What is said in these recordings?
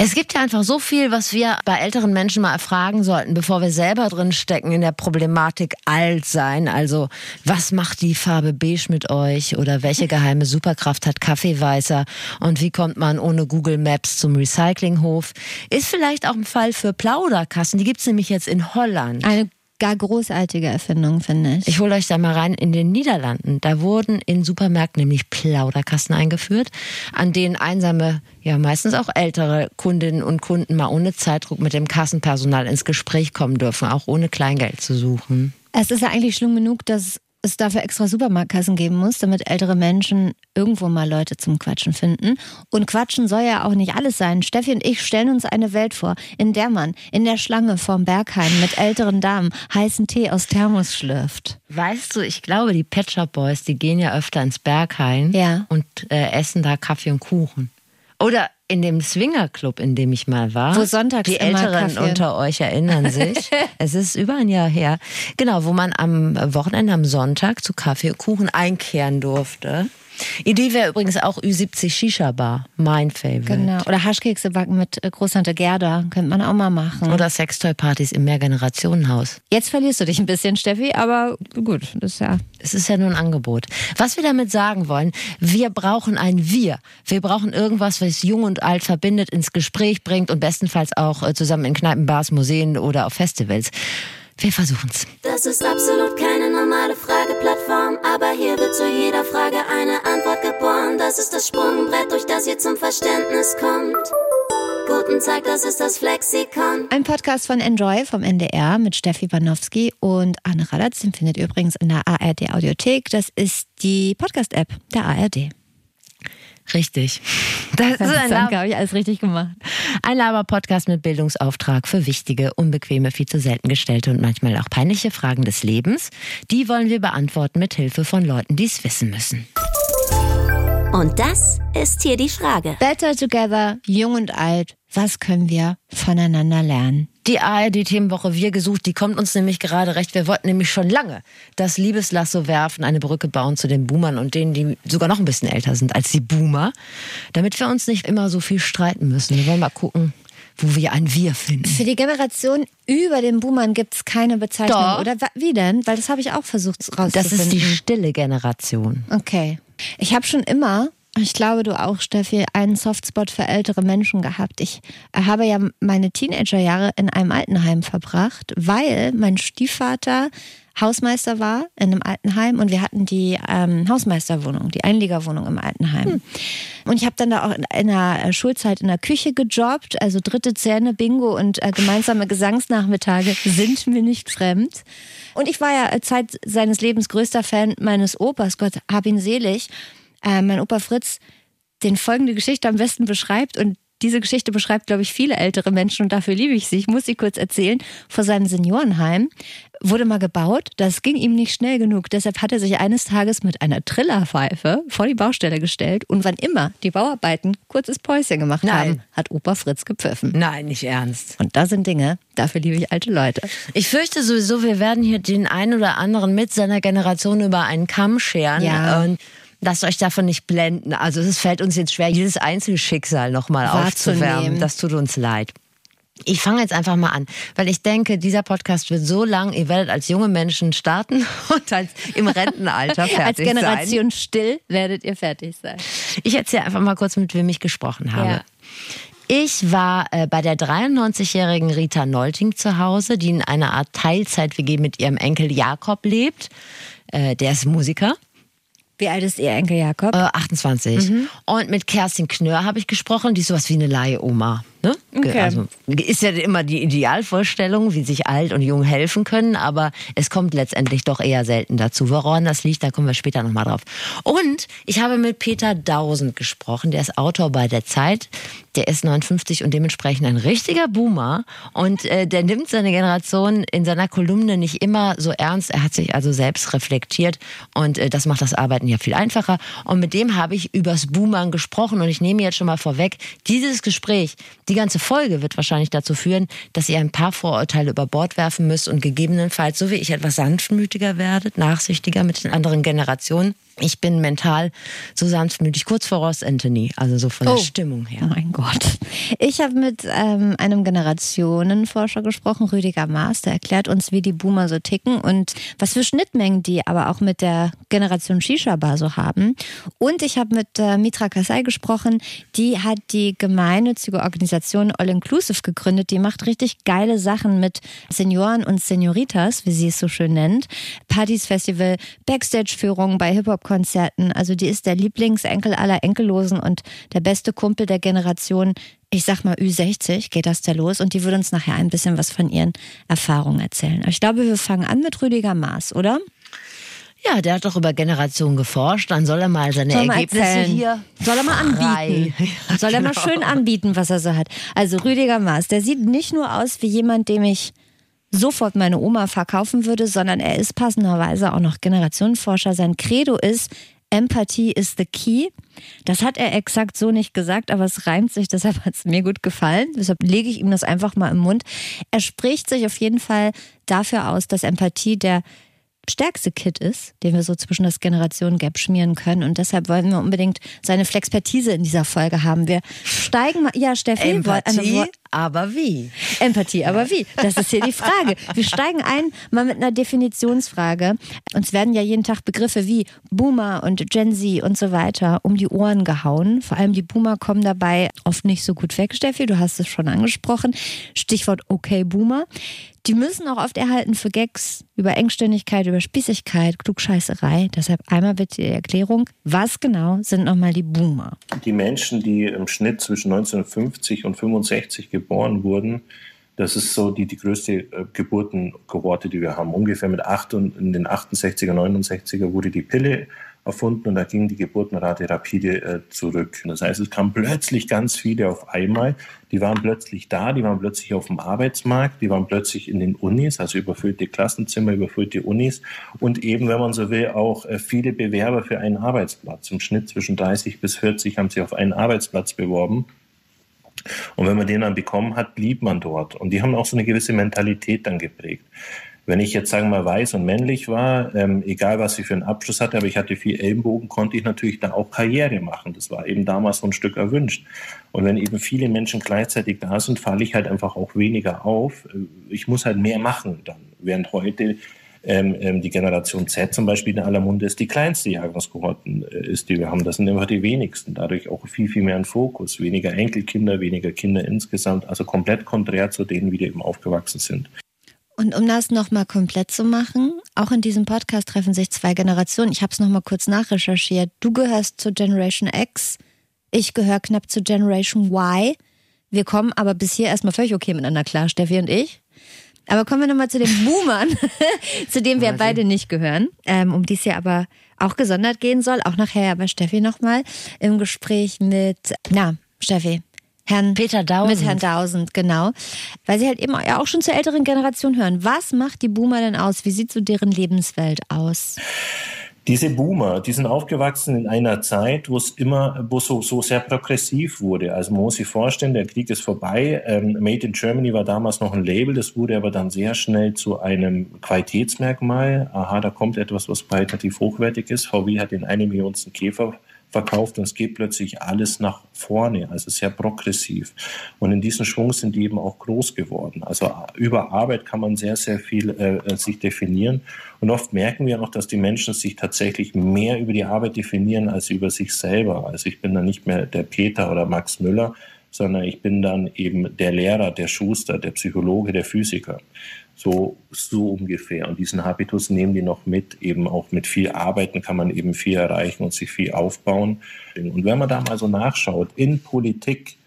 Es gibt ja einfach so viel, was wir bei älteren Menschen mal erfragen sollten, bevor wir selber drin stecken in der Problematik alt sein. Also, was macht die Farbe beige mit euch? Oder welche geheime Superkraft hat Kaffeeweißer? Und wie kommt man ohne Google Maps zum Recyclinghof? Ist vielleicht auch ein Fall für Plauderkassen. Die gibt's nämlich jetzt in Holland. Eine gar großartige Erfindung, finde ich. Ich hole euch da mal rein in den Niederlanden. Da wurden in Supermärkten nämlich Plauderkasten eingeführt, an denen einsame, ja meistens auch ältere Kundinnen und Kunden mal ohne Zeitdruck mit dem Kassenpersonal ins Gespräch kommen dürfen, auch ohne Kleingeld zu suchen. Es ist ja eigentlich schlimm genug, dass es dafür extra Supermarktkassen geben muss, damit ältere Menschen irgendwo mal Leute zum Quatschen finden. Und Quatschen soll ja auch nicht alles sein. Steffi und ich stellen uns eine Welt vor, in der man in der Schlange vorm Berghain mit älteren Damen heißen Tee aus Thermos schlürft. Weißt du, ich glaube, die Pet Shop Boys, die gehen ja öfter ins Berghain Ja. und äh, essen da Kaffee und Kuchen. Oder in dem Swingerclub, in dem ich mal war. Wo sonntags Die Älteren Kaffee- unter euch erinnern sich. es ist über ein Jahr her. Genau, wo man am Wochenende, am Sonntag zu Kaffee und Kuchen einkehren durfte. Idee wäre übrigens auch Ü70 Shisha Bar. Mein Favorite. Genau. Oder Haschkekse backen mit äh, Großtante Gerda. Könnte man auch mal machen. Oder Sextoy-Partys im Mehrgenerationenhaus. Jetzt verlierst du dich ein bisschen, Steffi, aber gut, das ist ja. Es ist ja nur ein Angebot. Was wir damit sagen wollen, wir brauchen ein Wir. Wir brauchen irgendwas, was jung und alt verbindet, ins Gespräch bringt und bestenfalls auch äh, zusammen in Kneipen, Bars, Museen oder auf Festivals. Wir versuchen's. Das ist absolut keine normale Frageplattform, aber hier wird zu jeder Frage eine Antwort geboren. Das ist das Sprungbrett, durch das ihr zum Verständnis kommt. Guten Tag, das ist das Flexikon. Ein Podcast von Enjoy vom NDR mit Steffi Banowski und Anne Radatz. Den findet ihr übrigens in der ARD Audiothek. Das ist die Podcast-App der ARD. Richtig. Das ist ein, Danke, Lab habe ich alles richtig gemacht. ein Laber-Podcast mit Bildungsauftrag für wichtige, unbequeme, viel zu selten gestellte und manchmal auch peinliche Fragen des Lebens. Die wollen wir beantworten mit Hilfe von Leuten, die es wissen müssen. Und das ist hier die Frage. Better Together, jung und alt. Was können wir voneinander lernen? Die ARD-Themenwoche Wir gesucht, die kommt uns nämlich gerade recht. Wir wollten nämlich schon lange das Liebeslasso werfen, eine Brücke bauen zu den Boomern und denen, die sogar noch ein bisschen älter sind als die Boomer, damit wir uns nicht immer so viel streiten müssen. Wir wollen mal gucken, wo wir ein Wir finden. Für die Generation über den Boomern gibt es keine Bezeichnung, Doch. oder? Wie denn? Weil das habe ich auch versucht rauszufinden. Das ist die stille Generation. Okay. Ich habe schon immer, ich glaube du auch, Steffi, einen Softspot für ältere Menschen gehabt. Ich habe ja meine Teenagerjahre in einem Altenheim verbracht, weil mein Stiefvater Hausmeister war in einem Altenheim und wir hatten die ähm, Hausmeisterwohnung, die Einliegerwohnung im Altenheim. Und ich habe dann da auch in einer Schulzeit in der Küche gejobbt, also dritte Zähne, Bingo und äh, gemeinsame Gesangsnachmittage sind mir nicht fremd. Und ich war ja äh, Zeit seines Lebens größter Fan meines Opas, Gott hab ihn selig. Äh, mein Opa Fritz den folgende Geschichte am besten beschreibt und diese Geschichte beschreibt, glaube ich, viele ältere Menschen und dafür liebe ich sie. Ich muss sie kurz erzählen. Vor seinem Seniorenheim wurde mal gebaut. Das ging ihm nicht schnell genug. Deshalb hat er sich eines Tages mit einer Trillerpfeife vor die Baustelle gestellt und wann immer die Bauarbeiten kurzes Päuschen gemacht Nein. haben, hat Opa Fritz gepfiffen. Nein, nicht ernst. Und das sind Dinge, dafür liebe ich alte Leute. Ich fürchte sowieso, wir werden hier den einen oder anderen mit seiner Generation über einen Kamm scheren. Ja. Und lasst euch davon nicht blenden. Also es fällt uns jetzt schwer, jedes Einzelschicksal nochmal aufzuwärmen. Das tut uns leid. Ich fange jetzt einfach mal an, weil ich denke, dieser Podcast wird so lang, ihr werdet als junge Menschen starten und als im Rentenalter fertig Als sein. Generation still werdet ihr fertig sein. Ich erzähle einfach mal kurz, mit wem ich gesprochen habe. Ja. Ich war äh, bei der 93-jährigen Rita Nolting zu Hause, die in einer Art Teilzeit-WG mit ihrem Enkel Jakob lebt. Äh, der ist Musiker. Wie alt ist ihr Enkel Jakob? Äh, 28. Mhm. Und mit Kerstin Knör habe ich gesprochen, die ist sowas wie eine Leihoma. Ne? Okay. Also, ist ja immer die Idealvorstellung, wie sich alt und jung helfen können, aber es kommt letztendlich doch eher selten dazu. Woran das liegt, da kommen wir später nochmal drauf. Und ich habe mit Peter Dausend gesprochen, der ist Autor bei der Zeit, der ist 59 und dementsprechend ein richtiger Boomer und äh, der nimmt seine Generation in seiner Kolumne nicht immer so ernst. Er hat sich also selbst reflektiert und äh, das macht das Arbeiten ja viel einfacher. Und mit dem habe ich übers Boomern gesprochen und ich nehme jetzt schon mal vorweg, dieses Gespräch, die ganze Folge wird wahrscheinlich dazu führen, dass ihr ein paar Vorurteile über Bord werfen müsst und gegebenenfalls, so wie ich, etwas sanftmütiger werdet, nachsichtiger mit den anderen Generationen. Ich bin mental so sanftmütig, kurz vor Ross Anthony, also so von der Oh. Stimmung her. Oh mein Gott. Ich habe mit ähm, einem Generationenforscher gesprochen, Rüdiger Maas, der erklärt uns, wie die Boomer so ticken und was für Schnittmengen die aber auch mit der Generation Shisha-Bar so haben. Und ich habe mit äh, Mitra Kasai gesprochen, die hat die gemeinnützige Organisation All Inclusive gegründet. Die macht richtig geile Sachen mit Senioren und Senioritas, wie sie es so schön nennt. Partys, Festival, Backstage-Führungen bei Hip-Hop-Konzerten. Also die ist der Lieblingsenkel aller Enkellosen und der beste Kumpel der Generation, ich sag mal Ü60, geht das da los. Und die würde uns nachher ein bisschen was von ihren Erfahrungen erzählen. Aber ich glaube, wir fangen an mit Rüdiger Maas, oder? Ja, der hat doch über Generationen geforscht, dann soll er mal seine Soll er Ergebnisse erzählen. hier Soll er mal anbieten? Soll er mal Genau. schön anbieten, was er so hat? Also Rüdiger Maas, der sieht nicht nur aus wie jemand, dem ich sofort meine Oma verkaufen würde, sondern er ist passenderweise auch noch Generationenforscher. Sein Credo ist, Empathie is the key. Das hat er exakt so nicht gesagt, aber es reimt sich, deshalb hat es mir gut gefallen. Deshalb lege ich ihm das einfach mal im Mund. Er spricht sich auf jeden Fall dafür aus, dass Empathie der stärkste Kit ist, den wir so zwischen das Generationen-Gap schmieren können. Und deshalb wollen wir unbedingt seine Flexpertise in dieser Folge haben. Wir steigen mal. Ja, Steffi, Empathie, aber wie? Empathie, aber wie? Das ist hier die Frage. Wir steigen ein mal mit einer Definitionsfrage. Uns werden ja jeden Tag Begriffe wie Boomer und Gen Z und so weiter um die Ohren gehauen. Vor allem die Boomer kommen dabei oft nicht so gut weg, Steffi. Du hast es schon angesprochen. Stichwort okay Boomer. Die müssen auch oft erhalten für Gags über Engständigkeit, über Spießigkeit, Klugscheißerei. Deshalb einmal bitte die Erklärung. Was genau sind nochmal die Boomer? Die Menschen, die im Schnitt zwischen 1950 und 65 geboren wurden, das ist so die, die größte äh, Geburtenkohorte, die wir haben. Ungefähr mit acht und in den 68er, 69er wurde die Pille erfunden und da ging die Geburtenrate rapide äh, zurück. Das heißt, es kamen plötzlich ganz viele auf einmal. Die waren plötzlich da, die waren plötzlich auf dem Arbeitsmarkt, die waren plötzlich in den Unis, also überfüllte Klassenzimmer, überfüllte Unis und eben, wenn man so will, auch äh, viele Bewerber für einen Arbeitsplatz. Im Schnitt zwischen 30 bis 40 haben sich auf einen Arbeitsplatz beworben. Und wenn man den dann bekommen hat, blieb man dort. Und die haben auch so eine gewisse Mentalität dann geprägt. Wenn ich jetzt sagen wir mal weiß und männlich war, ähm, egal was ich für einen Abschluss hatte, aber ich hatte viel Ellenbogen, konnte ich natürlich dann auch Karriere machen. Das war eben damals so ein Stück erwünscht. Und wenn eben viele Menschen gleichzeitig da sind, falle ich halt einfach auch weniger auf. Äh, Ich muss halt mehr machen dann. Während heute ähm, ähm, die Generation Z zum Beispiel in aller Munde ist, die kleinste Jahrgangskohorten äh, ist, die wir haben. Das sind immer die wenigsten. Dadurch auch viel, viel mehr ein Fokus. Weniger Enkelkinder, weniger Kinder insgesamt. Also komplett konträr zu denen, wie die eben aufgewachsen sind. Und um das nochmal komplett zu machen, auch in diesem Podcast treffen sich zwei Generationen. Ich habe es nochmal kurz nachrecherchiert. Du gehörst zur Generation X, ich gehöre knapp zur Generation Y. Wir kommen aber bis hier erstmal völlig okay miteinander klar, Steffi und ich. Aber kommen wir nochmal zu den Boomern, zu denen wir beide nicht gehören, ähm, um die es ja aber auch gesondert gehen soll. Auch nachher aber Steffi nochmal im Gespräch mit, na, Steffi, Herrn Peter Dausend. Mit Herrn Dausend, genau. Weil sie halt eben auch schon zur älteren Generation hören. Was macht die Boomer denn aus? Wie sieht so deren Lebenswelt aus? Diese Boomer, die sind aufgewachsen in einer Zeit, wo es immer, wo so, so sehr progressiv wurde. Also man muss sich vorstellen, der Krieg ist vorbei. Ähm, Made in Germany war damals noch ein Label, das wurde aber dann sehr schnell zu einem Qualitätsmerkmal. Aha, da kommt etwas, was qualitativ hochwertig ist. VW hat den eine Millionsten Käfer verkauft und es geht plötzlich alles nach vorne, also sehr progressiv. Und in diesem Schwung sind die eben auch groß geworden. Also über Arbeit kann man sehr, sehr viel äh, sich definieren. Und oft merken wir noch, dass die Menschen sich tatsächlich mehr über die Arbeit definieren als über sich selber. Also ich bin dann nicht mehr der Peter oder Max Müller, sondern ich bin dann eben der Lehrer, der Schuster, der Psychologe, der Physiker. So, so ungefähr. Und diesen Habitus nehmen die noch mit. Eben auch mit viel Arbeiten kann man eben viel erreichen und sich viel aufbauen. Und wenn man da mal so nachschaut, in Politik,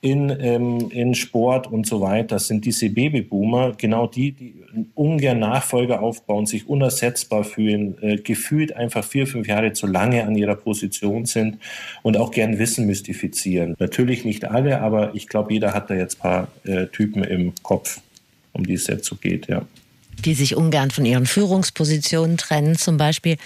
in, ähm, in Sport und so weiter, sind diese Babyboomer genau die, die ungern Nachfolger aufbauen, sich unersetzbar fühlen, äh, gefühlt einfach vier, fünf Jahre zu lange an ihrer Position sind und auch gern Wissen mystifizieren. Natürlich nicht alle, aber ich glaube, jeder hat da jetzt ein paar äh, Typen im Kopf um die es jetzt so geht, ja. Die sich ungern von ihren Führungspositionen trennen zum Beispiel.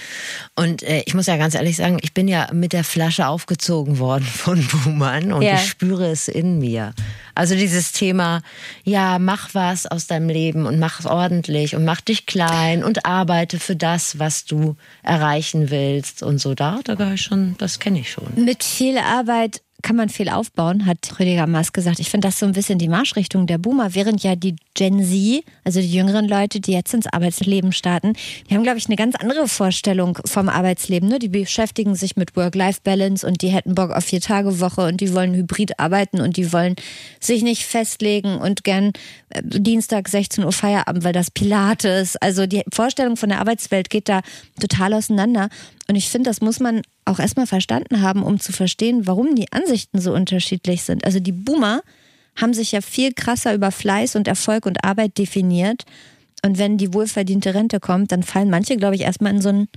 Und äh, ich muss ja ganz ehrlich sagen, ich bin ja mit der Flasche aufgezogen worden von Buhmann und ja. ich spüre es in mir. Also dieses Thema, ja, mach was aus deinem Leben und mach es ordentlich und mach dich klein und arbeite für das, was du erreichen willst und so. Da, da gehöre ich schon, das kenne ich schon. Mit viel Arbeit kann man viel aufbauen, hat Rüdiger Maas gesagt. Ich finde das so ein bisschen die Marschrichtung der Boomer, während ja die Gen Z, also die jüngeren Leute, die jetzt ins Arbeitsleben starten, die haben, glaube ich, eine ganz andere Vorstellung vom Arbeitsleben. Ne? Die beschäftigen sich mit Work-Life-Balance und die hätten Bock auf vier Tage Woche und die wollen hybrid arbeiten und die wollen sich nicht festlegen und gern äh, Dienstag 16 Uhr Feierabend, weil das Pilates. Also die Vorstellung von der Arbeitswelt geht da total auseinander. Und ich finde, das muss man auch erstmal verstanden haben, um zu verstehen, warum die Ansichten so unterschiedlich sind. Also die Boomer haben sich ja viel krasser über Fleiß und Erfolg und Arbeit definiert. Und wenn die wohlverdiente Rente kommt, dann fallen manche, glaube ich, erstmal in so ein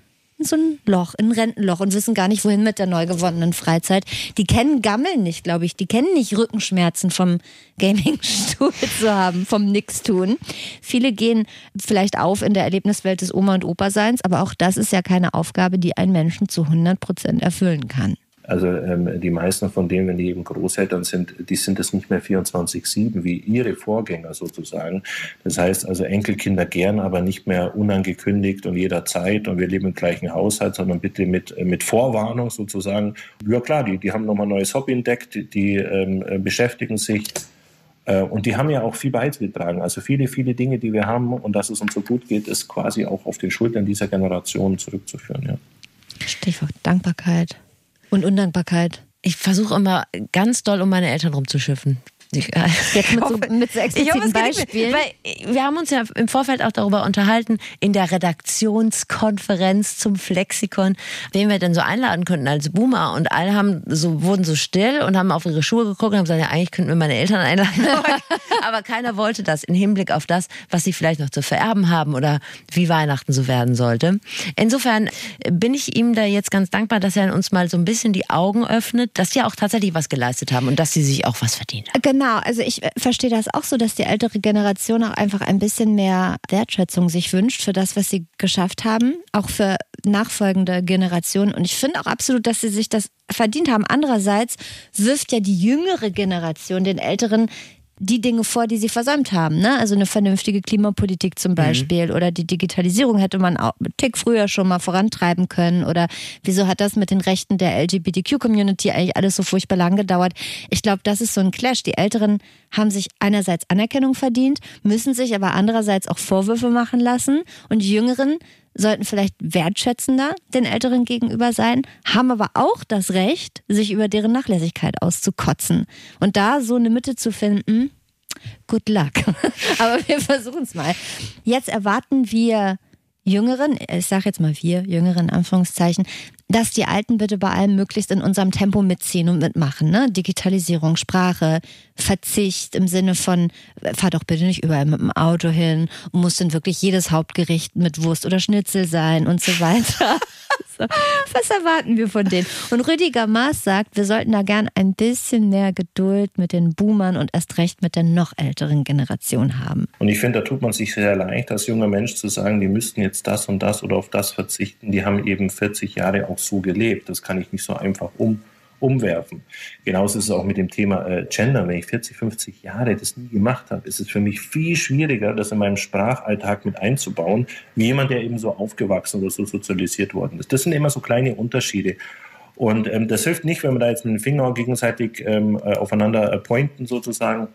in so ein Loch, in ein Rentenloch und wissen gar nicht, wohin mit der neu gewonnenen Freizeit. Die kennen Gammeln nicht, glaube ich. Die kennen nicht Rückenschmerzen vom Gamingstuhl zu haben, vom Nix-Tun. Viele gehen vielleicht auf in der Erlebniswelt des Oma- und Opa-Seins, aber auch das ist ja keine Aufgabe, die ein Menschen zu 100 Prozent erfüllen kann. Also ähm, die meisten von denen, wenn die eben Großeltern sind, die sind es nicht mehr 24-7 wie ihre Vorgänger sozusagen. Das heißt also Enkelkinder gern, aber nicht mehr unangekündigt und jederzeit und wir leben im gleichen Haushalt, sondern bitte mit, mit Vorwarnung sozusagen. Ja klar, die, die haben nochmal ein neues Hobby entdeckt, die, ähm, beschäftigen sich äh, und die haben ja auch viel beizutragen. Also viele, viele Dinge, die wir haben und dass es uns so gut geht, ist quasi auch auf den Schultern dieser Generation zurückzuführen. Ja. Stichwort Dankbarkeit. Und Undankbarkeit. Ich versuche immer ganz doll um meine Eltern rumzuschiffen. Jetzt mit so, mit so expliziten hoffe, Beispielen. Weil wir haben uns ja im Vorfeld auch darüber unterhalten, in der Redaktionskonferenz zum Flexikon, wen wir denn so einladen könnten als Boomer. Und alle haben so, wurden so still und haben auf ihre Schuhe geguckt und haben gesagt, ja, eigentlich könnten wir meine Eltern einladen. Aber keiner wollte das im Hinblick auf das, was sie vielleicht noch zu vererben haben oder wie Weihnachten so werden sollte. Insofern bin ich ihm da jetzt ganz dankbar, dass er uns mal so ein bisschen die Augen öffnet, dass sie auch tatsächlich was geleistet haben und dass sie sich auch was verdient haben. Genau. Genau, also ich äh, verstehe das auch so, dass die ältere Generation auch einfach ein bisschen mehr Wertschätzung sich wünscht für das, was sie geschafft haben, auch für nachfolgende Generationen. Und ich finde auch absolut, dass sie sich das verdient haben. Andererseits wirft ja die jüngere Generation den Älteren die Dinge vor, die sie versäumt haben. Ne? Also eine vernünftige Klimapolitik zum mhm. Beispiel mhm. oder die Digitalisierung hätte man auch einen Tick früher schon mal vorantreiben können oder wieso hat das mit den Rechten der LGBTQ-Community eigentlich alles so furchtbar lang gedauert? Ich glaube, das ist so ein Clash. Die Älteren haben sich einerseits Anerkennung verdient, müssen sich aber andererseits auch Vorwürfe machen lassen und die Jüngeren sollten vielleicht wertschätzender den Älteren gegenüber sein, haben aber auch das Recht, sich über deren Nachlässigkeit auszukotzen. Und da so eine Mitte zu finden, good luck. aber wir versuchen es mal. Jetzt erwarten wir Jüngeren, ich sage jetzt mal wir, Jüngeren Anführungszeichen, dass die Alten bitte bei allem möglichst in unserem Tempo mitziehen und mitmachen. Ne? Digitalisierung, Sprache, Verzicht im Sinne von, fahr doch bitte nicht überall mit dem Auto hin und muss dann wirklich jedes Hauptgericht mit Wurst oder Schnitzel sein und so weiter. so, was erwarten wir von denen? Und Rüdiger Maas sagt, wir sollten da gern ein bisschen mehr Geduld mit den Boomern und erst recht mit der noch älteren Generation haben. Und ich finde, da tut man sich sehr leicht, als junger Mensch zu sagen, die müssten jetzt das und das oder auf das verzichten. Die haben eben 40 Jahre auch so gelebt. Das kann ich nicht so einfach um umwerfen. Genauso ist es auch mit dem Thema äh, Gender. Wenn ich 40, 50 Jahre das nie gemacht habe, ist es für mich viel schwieriger, das in meinem Sprachalltag mit einzubauen, wie jemand, der eben so aufgewachsen oder so sozialisiert worden ist. Das sind immer so kleine Unterschiede. Und ähm, das hilft nicht, wenn wir da jetzt mit dem Finger gegenseitig ähm, äh, aufeinander äh, pointen sozusagen,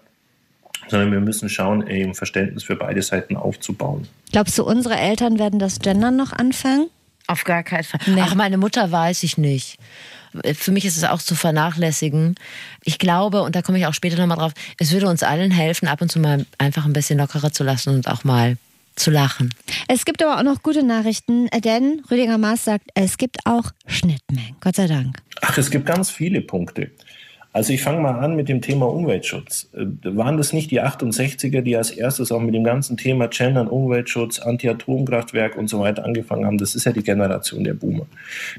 sondern wir müssen schauen, eben Verständnis für beide Seiten aufzubauen. Glaubst du, unsere Eltern werden das Gendern noch anfangen? Auf gar keinen Fall. Nee. Ach, meine Mutter weiß ich nicht für mich ist es auch zu vernachlässigen. Ich glaube, und da komme ich auch später nochmal drauf, es würde uns allen helfen, ab und zu mal einfach ein bisschen lockerer zu lassen und auch mal zu lachen. Es gibt aber auch noch gute Nachrichten, denn Rüdiger Maas sagt, es gibt auch Schnittmengen. Gott sei Dank. Ach, es gibt ganz viele Punkte. Also ich fange mal an mit dem Thema Umweltschutz. Äh, waren das nicht die 68er, die als erstes auch mit dem ganzen Thema Gendern, Umweltschutz, Anti-Atomkraftwerk und so weiter angefangen haben? Das ist ja die Generation der Boomer.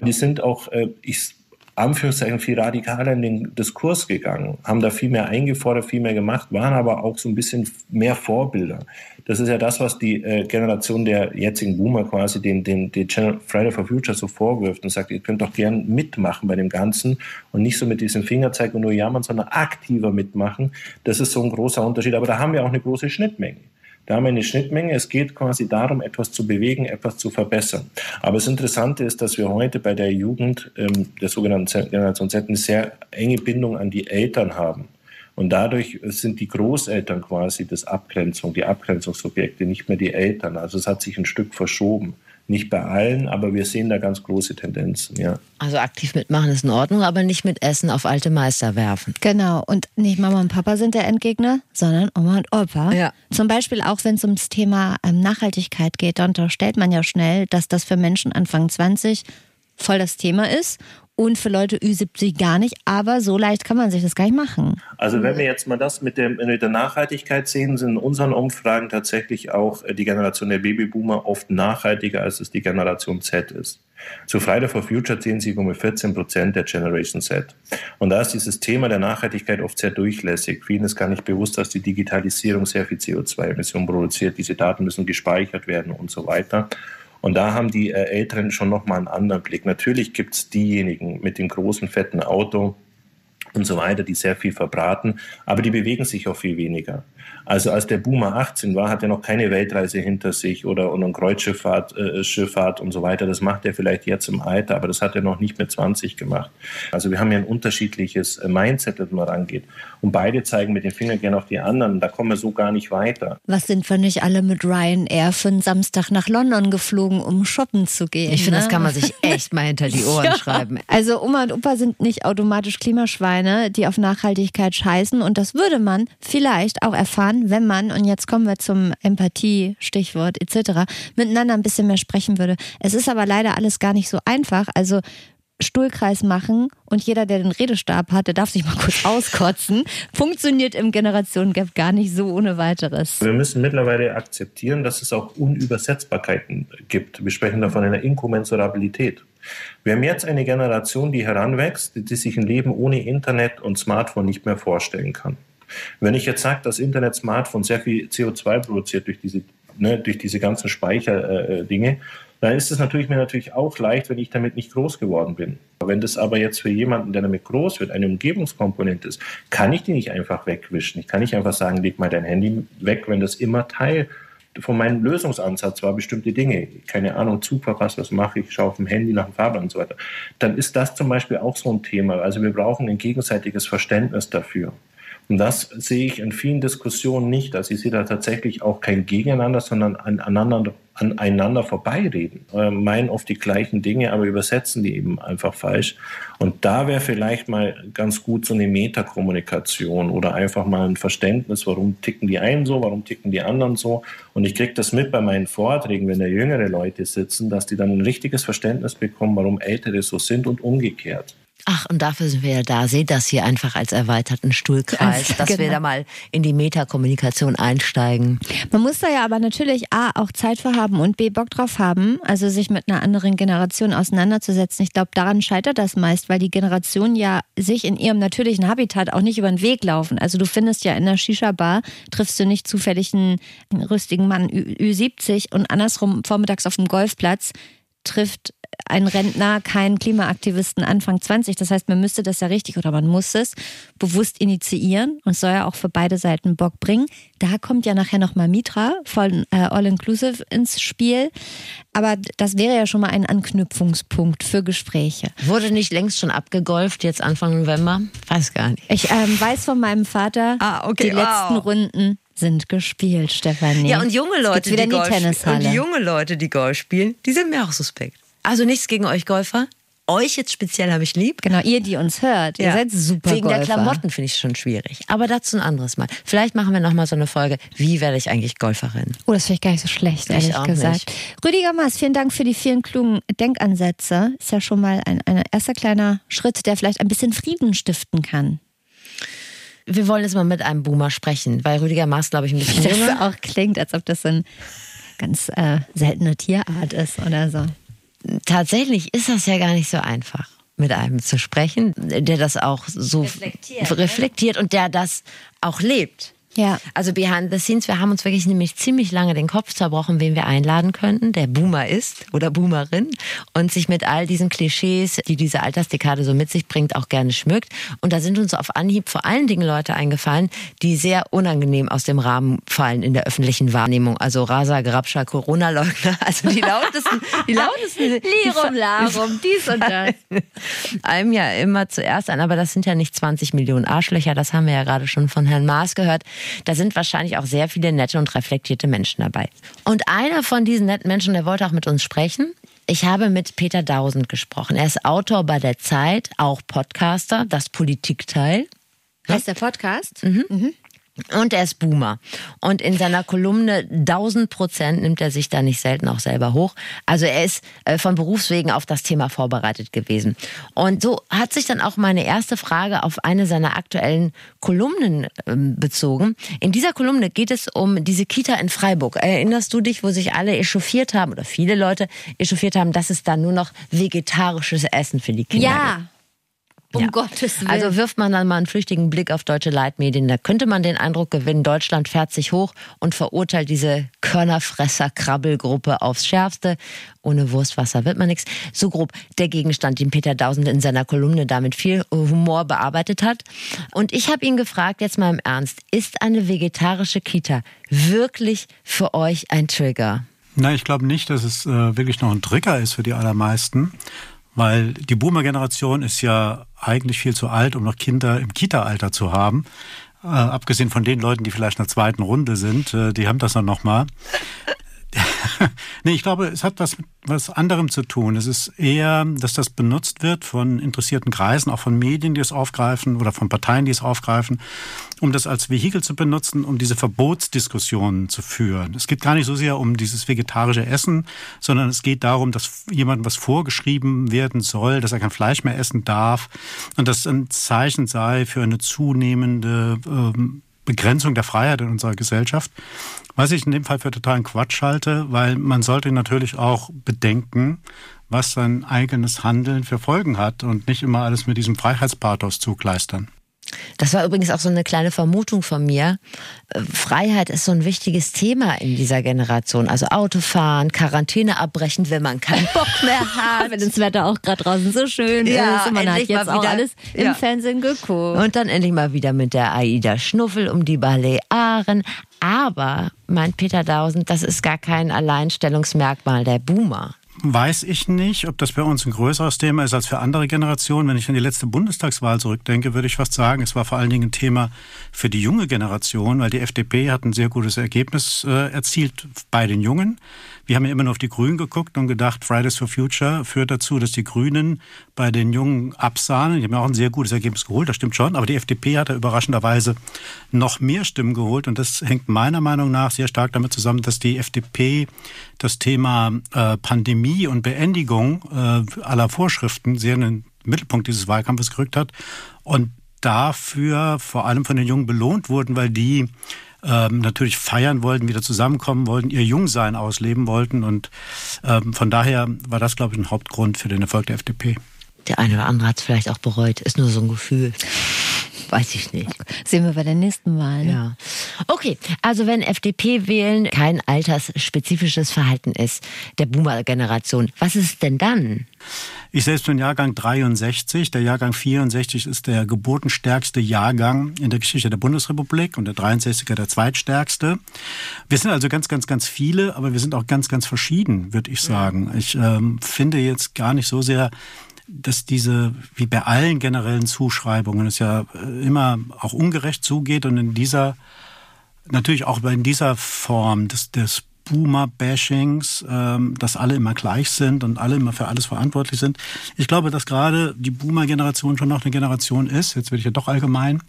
Die sind auch, äh, ich Anführungszeichen viel radikaler in den Diskurs gegangen, haben da viel mehr eingefordert, viel mehr gemacht, waren aber auch so ein bisschen mehr Vorbilder. Das ist ja das, was die äh, Generation der jetzigen Boomer quasi den, den, den Friday for Future so vorwirft und sagt, ihr könnt doch gern mitmachen bei dem Ganzen und nicht so mit diesem Fingerzeig und nur jammern, sondern aktiver mitmachen. Das ist so ein großer Unterschied. Aber da haben wir auch eine große Schnittmenge. Da haben wir eine Schnittmenge. Es geht quasi darum, etwas zu bewegen, etwas zu verbessern. Aber das Interessante ist, dass wir heute bei der Jugend ähm, der sogenannten Generation Z eine sehr enge Bindung an die Eltern haben. Und dadurch sind die Großeltern quasi das Abgrenzung, die Abgrenzungsobjekte, nicht mehr die Eltern. Also es hat sich ein Stück verschoben. Nicht bei allen, aber wir sehen da ganz große Tendenzen, ja. Also aktiv mitmachen ist in Ordnung, aber nicht mit Essen auf alte Meister werfen. Genau. Und nicht Mama und Papa sind der Endgegner, sondern Oma und Opa. Ja. Zum Beispiel auch, wenn es ums Thema ähm, Nachhaltigkeit geht, dann unterstellt man ja schnell, dass das für Menschen Anfang 20 voll das Thema ist und für Leute Ü70 gar nicht. Aber so leicht kann man sich das gar nicht machen. Also wenn wir jetzt mal das mit, dem, mit der Nachhaltigkeit sehen, sind in unseren Umfragen tatsächlich auch äh, die Generation der Babyboomer oft nachhaltiger, als es die Generation Z ist. Zu Friday for Future zählen sie um 14 Prozent der Generation Z. Und da ist dieses Thema der Nachhaltigkeit oft sehr durchlässig. Vielen ist gar nicht bewusst, dass die Digitalisierung sehr viel CO2-Emissionen produziert. Diese Daten müssen gespeichert werden und so weiter. Und da haben die äh, Älteren schon nochmal einen anderen Blick. Natürlich gibt es diejenigen mit dem großen, fetten Auto und so weiter, die sehr viel verbraten, aber die bewegen sich auch viel weniger. Also als der Boomer 18 war, hat er noch keine Weltreise hinter sich oder und eine Kreuzschifffahrt äh, Schifffahrt und so weiter. Das macht er vielleicht jetzt im Alter, aber das hat er noch nicht mit 20 gemacht. Also wir haben ja ein unterschiedliches äh, Mindset, das man rangeht. Und beide zeigen mit den Fingern gerne auf die anderen. Da kommen wir so gar nicht weiter. Was sind wir nicht alle mit Ryanair für einen Samstag nach London geflogen, um shoppen zu gehen? Ich finde, ne? das kann man sich echt mal hinter die Ohren Ja. schreiben. Also Oma und Opa sind nicht automatisch Klimaschweine, die auf Nachhaltigkeit scheißen. Und das würde man vielleicht auch erfahren, wenn man, und jetzt kommen wir zum Empathie, Stichwort etc., miteinander ein bisschen mehr sprechen würde. Es ist aber leider alles gar nicht so einfach. Also Stuhlkreis machen und jeder, der den Redestab hat, der darf sich mal kurz auskotzen. Funktioniert im Generationengap gar nicht so ohne weiteres. Wir müssen mittlerweile akzeptieren, dass es auch Unübersetzbarkeiten gibt. Wir sprechen davon einer Inkommensurabilität. Wir haben jetzt eine Generation, die heranwächst, die sich ein Leben ohne Internet und Smartphone nicht mehr vorstellen kann. Wenn ich jetzt sage, dass Internet, Smartphone sehr viel CO2 produziert durch diese, ne, durch diese ganzen Speicherdinge, äh, Dinge, dann ist es natürlich mir natürlich auch leicht, wenn ich damit nicht groß geworden bin. Wenn das aber jetzt für jemanden, der damit groß wird, eine Umgebungskomponente ist, kann ich die nicht einfach wegwischen. Ich kann nicht einfach sagen, leg mal dein Handy weg, wenn das immer Teil von meinem Lösungsansatz war, bestimmte Dinge, keine Ahnung, Zug was mache ich, schaue auf dem Handy nach dem Fahrplan und so weiter, dann ist das zum Beispiel auch so ein Thema. Also wir brauchen ein gegenseitiges Verständnis dafür. Und das sehe ich in vielen Diskussionen nicht. Also ich sehe da tatsächlich auch kein Gegeneinander, sondern aneinander, aneinander vorbeireden. Äh, meinen oft die gleichen Dinge, aber übersetzen die eben einfach falsch. Und da wäre vielleicht mal ganz gut so eine Metakommunikation oder einfach mal ein Verständnis, warum ticken die einen so, warum ticken die anderen so. Und ich kriege das mit bei meinen Vorträgen, wenn da jüngere Leute sitzen, dass die dann ein richtiges Verständnis bekommen, warum Ältere so sind und umgekehrt. Ach, und dafür sind wir ja da. Seht das hier einfach als erweiterten Stuhlkreis, dass wir genau. da mal in die Metakommunikation einsteigen. Man muss da ja aber natürlich A, auch Zeit für haben und B, Bock drauf haben, also sich mit einer anderen Generation auseinanderzusetzen. Ich glaube, daran scheitert das meist, weil die Generation ja sich in ihrem natürlichen Habitat auch nicht über den Weg laufen. Also du findest ja in der Shisha-Bar, triffst du nicht zufällig einen rüstigen Mann Ü Ü70 und andersrum vormittags auf dem Golfplatz trifft ein Rentner keinen Klimaaktivisten Anfang 20. Das heißt, man müsste das ja richtig oder man muss es bewusst initiieren und soll ja auch für beide Seiten Bock bringen. Da kommt ja nachher nochmal Mitra von äh, All Inclusive ins Spiel. Aber das wäre ja schon mal ein Anknüpfungspunkt für Gespräche. Wurde nicht längst schon abgegolft, jetzt Anfang November? Weiß gar nicht. Ich ähm, weiß von meinem Vater, Ah, okay, die wow. letzten Runden sind gespielt, Stefanie. Ja, und junge Leute, die die Golf. Und junge Leute, die Golf spielen, die sind mir auch suspekt. Also nichts gegen euch Golfer. Euch jetzt speziell habe ich lieb. Genau, ihr, die uns hört, ihr seid super Wegen der Golfer. Klamotten finde ich schon schwierig. Aber dazu ein anderes Mal. Vielleicht machen wir noch mal so eine Folge. Wie werde ich eigentlich Golferin? Oh, das finde ich gar nicht so schlecht, Ich ehrlich gesagt. nicht. Rüdiger Maas, vielen Dank für die vielen klugen Denkansätze. Ist ja schon mal ein, ein erster kleiner Schritt, der vielleicht ein bisschen Frieden stiften kann. Wir wollen jetzt mal mit einem Boomer sprechen, weil Rüdiger Maas, glaube ich, ein bisschen Das jünger. auch klingt, als ob das so eine ganz äh, seltene Tierart ist oder so. Tatsächlich ist das ja gar nicht so einfach. mit einem zu sprechen, der das auch so Reflektiert, ne? reflektiert und der das auch lebt. Ja. Also behind the scenes, wir haben uns wirklich nämlich ziemlich lange den Kopf zerbrochen, wen wir einladen könnten, der Boomer ist oder Boomerin und sich mit all diesen Klischees, die diese Altersdekade so mit sich bringt, auch gerne schmückt. Und da sind uns auf Anhieb vor allen Dingen Leute eingefallen, die sehr unangenehm aus dem Rahmen fallen in der öffentlichen Wahrnehmung. Also Rasa, Grabscher, Corona-Leugner, also die lautesten, die lautesten. Lirum, Larum, dies und das. einem ja immer zuerst ein, aber das sind ja nicht 20 Millionen Arschlöcher, das haben wir ja gerade schon von Herrn Maas gehört. Da sind wahrscheinlich auch sehr viele nette und reflektierte Menschen dabei. Und einer von diesen netten Menschen, der wollte auch mit uns sprechen. Ich habe mit Peter Dausend gesprochen. Er ist Autor bei der Zeit, auch Podcaster, das Politikteil. Heißt der Podcast? Und er ist Boomer. Und in seiner Kolumne 1000 Prozent nimmt er sich da nicht selten auch selber hoch. Also er ist äh, von Berufswegen auf das Thema vorbereitet gewesen. Und so hat sich dann auch meine erste Frage auf eine seiner aktuellen Kolumnen ähm, bezogen. In dieser Kolumne geht es um diese Kita in Freiburg. Erinnerst du dich, wo sich alle echauffiert haben oder viele Leute echauffiert haben, dass es da nur noch vegetarisches Essen für die Kinder gibt? Ja. Um Ja. Gottes Willen. Also wirft man dann mal einen flüchtigen Blick auf deutsche Leitmedien, da könnte man den Eindruck gewinnen, Deutschland fährt sich hoch und verurteilt diese Körnerfresser-Krabbelgruppe aufs Schärfste. Ohne Wurstwasser wird man nichts. So grob der Gegenstand, den Peter Dausend in seiner Kolumne da mit viel Humor bearbeitet hat. Und ich habe ihn gefragt, jetzt mal im Ernst, ist eine vegetarische Kita wirklich für euch ein Trigger? Na, ich glaube nicht, dass es äh, wirklich noch ein Trigger ist für die allermeisten, weil die Boomer-Generation ist ja eigentlich viel zu alt, um noch Kinder im Kita-Alter zu haben. Äh, abgesehen von den Leuten, die vielleicht in der zweiten Runde sind, äh, die haben das dann noch mal. nee, ich glaube, es hat was mit was anderem zu tun. Es ist eher, dass das benutzt wird von interessierten Kreisen, auch von Medien, die es aufgreifen oder von Parteien, die es aufgreifen, um das als Vehikel zu benutzen, um diese Verbotsdiskussionen zu führen. Es geht gar nicht so sehr um dieses vegetarische Essen, sondern es geht darum, dass jemandem was vorgeschrieben werden soll, dass er kein Fleisch mehr essen darf und das ein Zeichen sei für eine zunehmende ähm, Begrenzung der Freiheit in unserer Gesellschaft. Was ich in dem Fall für totalen Quatsch halte, weil man sollte natürlich auch bedenken, was sein eigenes Handeln für Folgen hat und nicht immer alles mit diesem Freiheitspathos zugleistern. Das war übrigens auch so eine kleine Vermutung von mir. Äh, Freiheit ist so ein wichtiges Thema in dieser Generation. Also Autofahren, Quarantäne abbrechen, wenn man keinen Bock mehr hat. wenn das Wetter auch gerade draußen so schön Ja, ist und man hat jetzt auch wieder- alles im ja. Fernsehen geguckt. Und dann endlich mal wieder mit der Aida Schnuffel um die Balearen. Aber, meint Peter Dausend, das ist gar kein Alleinstellungsmerkmal der Boomer. Weiß ich nicht, ob das bei uns ein größeres Thema ist als für andere Generationen. Wenn ich an die letzte Bundestagswahl zurückdenke, würde ich fast sagen, es war vor allen Dingen ein Thema für die junge Generation, weil die FDP hat ein sehr gutes Ergebnis äh, erzielt bei den Jungen. Wir haben ja immer nur auf die Grünen geguckt und gedacht, Fridays for Future führt dazu, dass die Grünen bei den Jungen absahen. Die haben ja auch ein sehr gutes Ergebnis geholt, das stimmt schon. Aber die FDP hat da überraschenderweise noch mehr Stimmen geholt. Und das hängt meiner Meinung nach sehr stark damit zusammen, dass die FDP das Thema äh, Pandemie und Beendigung äh, aller Vorschriften sehr in den Mittelpunkt dieses Wahlkampfes gerückt hat. Und dafür vor allem von den Jungen belohnt wurden, weil die ähm, natürlich feiern wollten, wieder zusammenkommen wollten, ihr Jungsein ausleben wollten. Und ähm, von daher war das, glaube ich, ein Hauptgrund für den Erfolg der FDP. Der eine oder andere hat es vielleicht auch bereut. Ist nur so ein Gefühl. Weiß ich nicht. Sehen wir bei der nächsten Wahl. Ne? Ja. Okay, also wenn FDP wählen kein altersspezifisches Verhalten ist der Boomer-Generation, was ist denn dann? Ich selbst bin Jahrgang 63. Der Jahrgang 64 ist der geburtenstärkste Jahrgang in der Geschichte der Bundesrepublik und der 63er der zweitstärkste. Wir sind also ganz, ganz, ganz viele, aber wir sind auch ganz, ganz verschieden, würde ich sagen. Ich ähm, finde jetzt gar nicht so sehr, dass diese, wie bei allen generellen Zuschreibungen, es ja äh, immer auch ungerecht zugeht und in dieser, natürlich auch in dieser Form des, des Boomer-Bashings, ähm, dass alle immer gleich sind und alle immer für alles verantwortlich sind. Ich glaube, dass gerade die Boomer-Generation schon noch eine Generation ist, jetzt werde ich ja doch allgemein,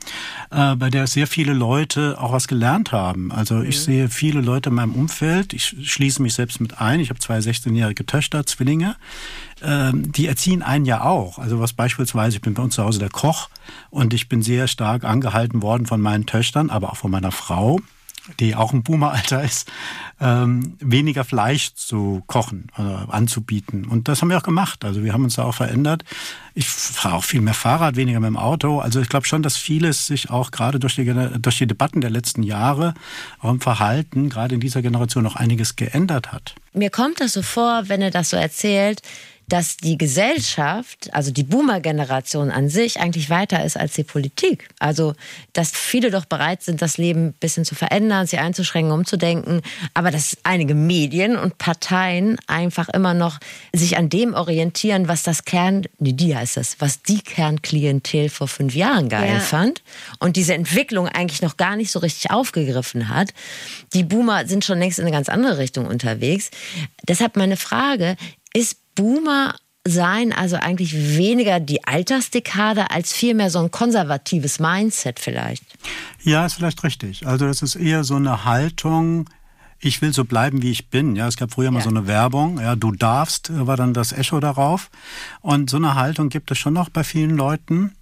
äh, bei der sehr viele Leute auch was gelernt haben. Also ich sehe viele Leute in meinem Umfeld, ich schließe mich selbst mit ein, ich habe zwei 16-jährige Töchter, Zwillinge, ähm, die erziehen einen ja auch. Also was beispielsweise, ich bin bei uns zu Hause der Koch und ich bin sehr stark angehalten worden von meinen Töchtern, aber auch von meiner Frau, die auch ein Boomeralter ist, ähm, weniger Fleisch zu kochen, oder anzubieten. Und das haben wir auch gemacht. Also wir haben uns da auch verändert. Ich fahre auch viel mehr Fahrrad, weniger mit dem Auto. Also ich glaube schon, dass vieles sich auch gerade durch die, durch die Debatten der letzten Jahre auch im Verhalten, gerade in dieser Generation, noch einiges geändert hat. Mir kommt das so vor, wenn er das so erzählt, dass die Gesellschaft, also die Boomer-Generation an sich, eigentlich weiter ist als die Politik. Also, dass viele doch bereit sind, das Leben ein bisschen zu verändern, sie einzuschränken, umzudenken, aber dass einige Medien und Parteien einfach immer noch sich an dem orientieren, was das Kern, nee, die heißt das, was die Kernklientel vor fünf Jahren geil ja. fand und diese Entwicklung eigentlich noch gar nicht so richtig aufgegriffen hat. Die Boomer sind schon längst in eine ganz andere Richtung unterwegs. Deshalb meine Frage, ist Boomer sein, also eigentlich weniger die Altersdekade als vielmehr so ein konservatives Mindset vielleicht. Ja, ist vielleicht richtig. Also das ist eher so eine Haltung, ich will so bleiben, wie ich bin. Ja, es gab früher ja. mal so eine Werbung, ja, du darfst, war dann das Echo darauf. Und so eine Haltung gibt es schon noch bei vielen Leuten.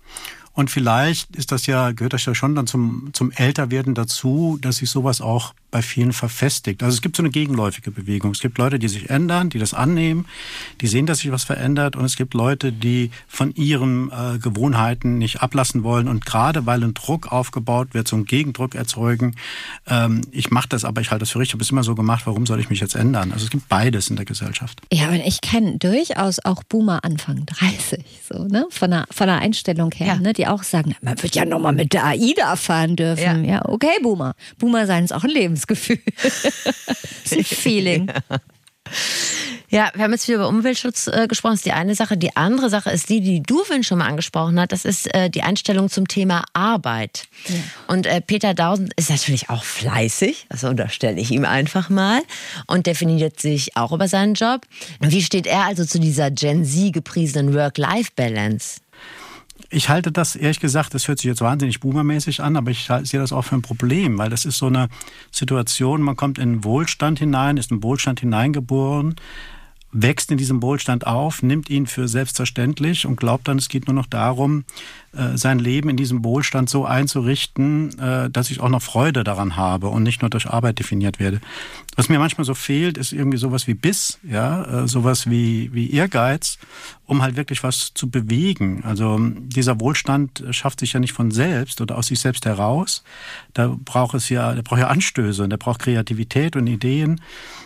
Und vielleicht ist das ja, gehört das ja schon dann zum, zum Älterwerden dazu, dass sich sowas auch bei vielen verfestigt. Also es gibt so eine gegenläufige Bewegung. Es gibt Leute, die sich ändern, die das annehmen, die sehen, dass sich was verändert und es gibt Leute, die von ihren äh, Gewohnheiten nicht ablassen wollen und gerade weil ein Druck aufgebaut wird, so einen Gegendruck erzeugen, ähm, ich mache das, aber ich halte das für richtig, habe es immer so gemacht, warum soll ich mich jetzt ändern? Also es gibt beides in der Gesellschaft. Ja, und ich kenne durchaus auch Boomer Anfang 30, so, ne? Von der, von der Einstellung her, ja. ne? Die auch sagen, man wird ja nochmal mit der AIDA fahren dürfen. Ja, ja okay, Boomer. Boomer sein ist auch ein Leben Lebensgefühl. ist ein Feeling. Ja, wir haben jetzt viel über Umweltschutz äh, gesprochen. Das ist die eine Sache. Die andere Sache ist die, die du vorhin schon mal angesprochen hast. Das ist äh, die Einstellung zum Thema Arbeit. Ja. Und äh, Peter Dausen ist natürlich auch fleißig. Das unterstelle ich ihm einfach mal. Und definiert sich auch über seinen Job. Wie steht er also zu dieser Gen Z gepriesenen Work-Life-Balance? Ich halte das ehrlich gesagt, das hört sich jetzt wahnsinnig boomermäßig an, aber ich sehe das auch für ein Problem, weil das ist so eine Situation, man kommt in Wohlstand hinein, ist in Wohlstand hineingeboren, wächst in diesem Wohlstand auf, nimmt ihn für selbstverständlich und glaubt dann, es geht nur noch darum, sein Leben in diesem Wohlstand so einzurichten, äh, dass ich auch noch Freude daran habe und nicht nur durch Arbeit definiert werde. Was mir manchmal so fehlt, ist irgendwie sowas wie Biss, ja, äh, sowas wie, wie Ehrgeiz, um halt wirklich was zu bewegen. Also dieser Wohlstand schafft sich ja nicht von selbst oder aus sich selbst heraus. Da braucht es ja, der braucht ja Anstöße und der braucht Kreativität und Ideen.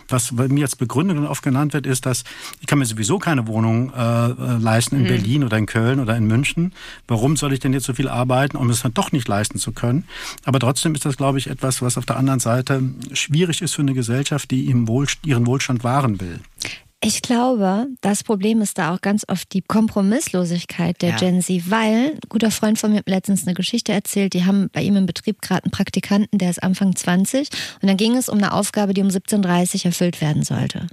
Was mir als Begründung oft genannt wird, ist, dass ich kann mir sowieso keine Wohnung äh, leisten in mhm. Berlin oder in Köln oder in München. Warum soll ich denn jetzt so viel arbeiten, um es dann doch nicht leisten zu können? Aber trotzdem ist das, glaube ich, etwas, was auf der anderen Seite schwierig ist für eine Gesellschaft, die ihren Wohlstand wahren will. Ich glaube, das Problem ist da auch ganz oft die Kompromisslosigkeit der ja. Gen Z, weil ein guter Freund von mir hat letztens eine Geschichte erzählt, die haben bei ihm im Betrieb gerade einen Praktikanten, der ist Anfang 20 und dann ging es um eine Aufgabe, die um 17.30 Uhr erfüllt werden sollte.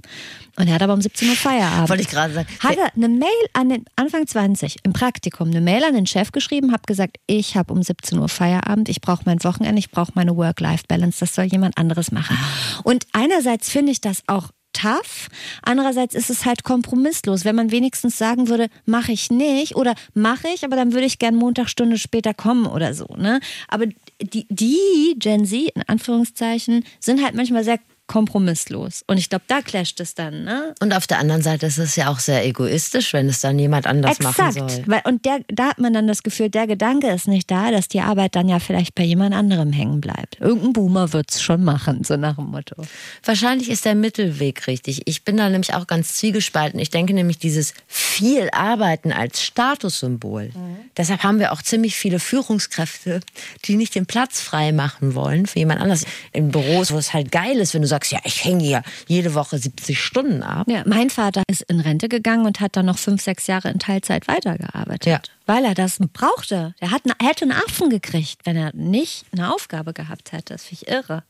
Und er hat aber um 17 Uhr Feierabend. Wollte ich gerade sagen. Hat er eine Mail an den Anfang 20 im Praktikum, eine Mail an den Chef geschrieben, habe gesagt, ich habe um 17 Uhr Feierabend, ich brauche mein Wochenende, ich brauche meine Work-Life-Balance, das soll jemand anderes machen. Und einerseits finde ich das auch tough. Andererseits ist es halt kompromisslos. Wenn man wenigstens sagen würde, mache ich nicht oder mache ich, aber dann würde ich gern Montagsstunde später kommen oder so. Ne? Aber die, die Gen Z, in Anführungszeichen, sind halt manchmal sehr kompromisslos. Und ich glaube, da clasht es dann. Ne? Und auf der anderen Seite ist es ja auch sehr egoistisch, wenn es dann jemand anders Exakt. machen soll. Weil, und der, da hat man dann das Gefühl, der Gedanke ist nicht da, dass die Arbeit dann ja vielleicht bei jemand anderem hängen bleibt. Irgendein Boomer wird es schon machen, so nach dem Motto. Wahrscheinlich ist der Mittelweg richtig. Ich bin da nämlich auch ganz zwiegespalten. Ich denke nämlich, dieses viel Arbeiten als Statussymbol. Mhm. Deshalb haben wir auch ziemlich viele Führungskräfte, die nicht den Platz frei machen wollen für jemand anders. In Büros, wo es halt geil ist, wenn du sagst, sagst, ja, ich hänge hier jede Woche 70 Stunden ab. Ja, mein Vater ist in Rente gegangen und hat dann noch fünf, sechs Jahre in Teilzeit weitergearbeitet. Ja. Weil er das brauchte. Er hat, er hätte einen Affen gekriegt, wenn er nicht eine Aufgabe gehabt hätte. Das finde ich irre.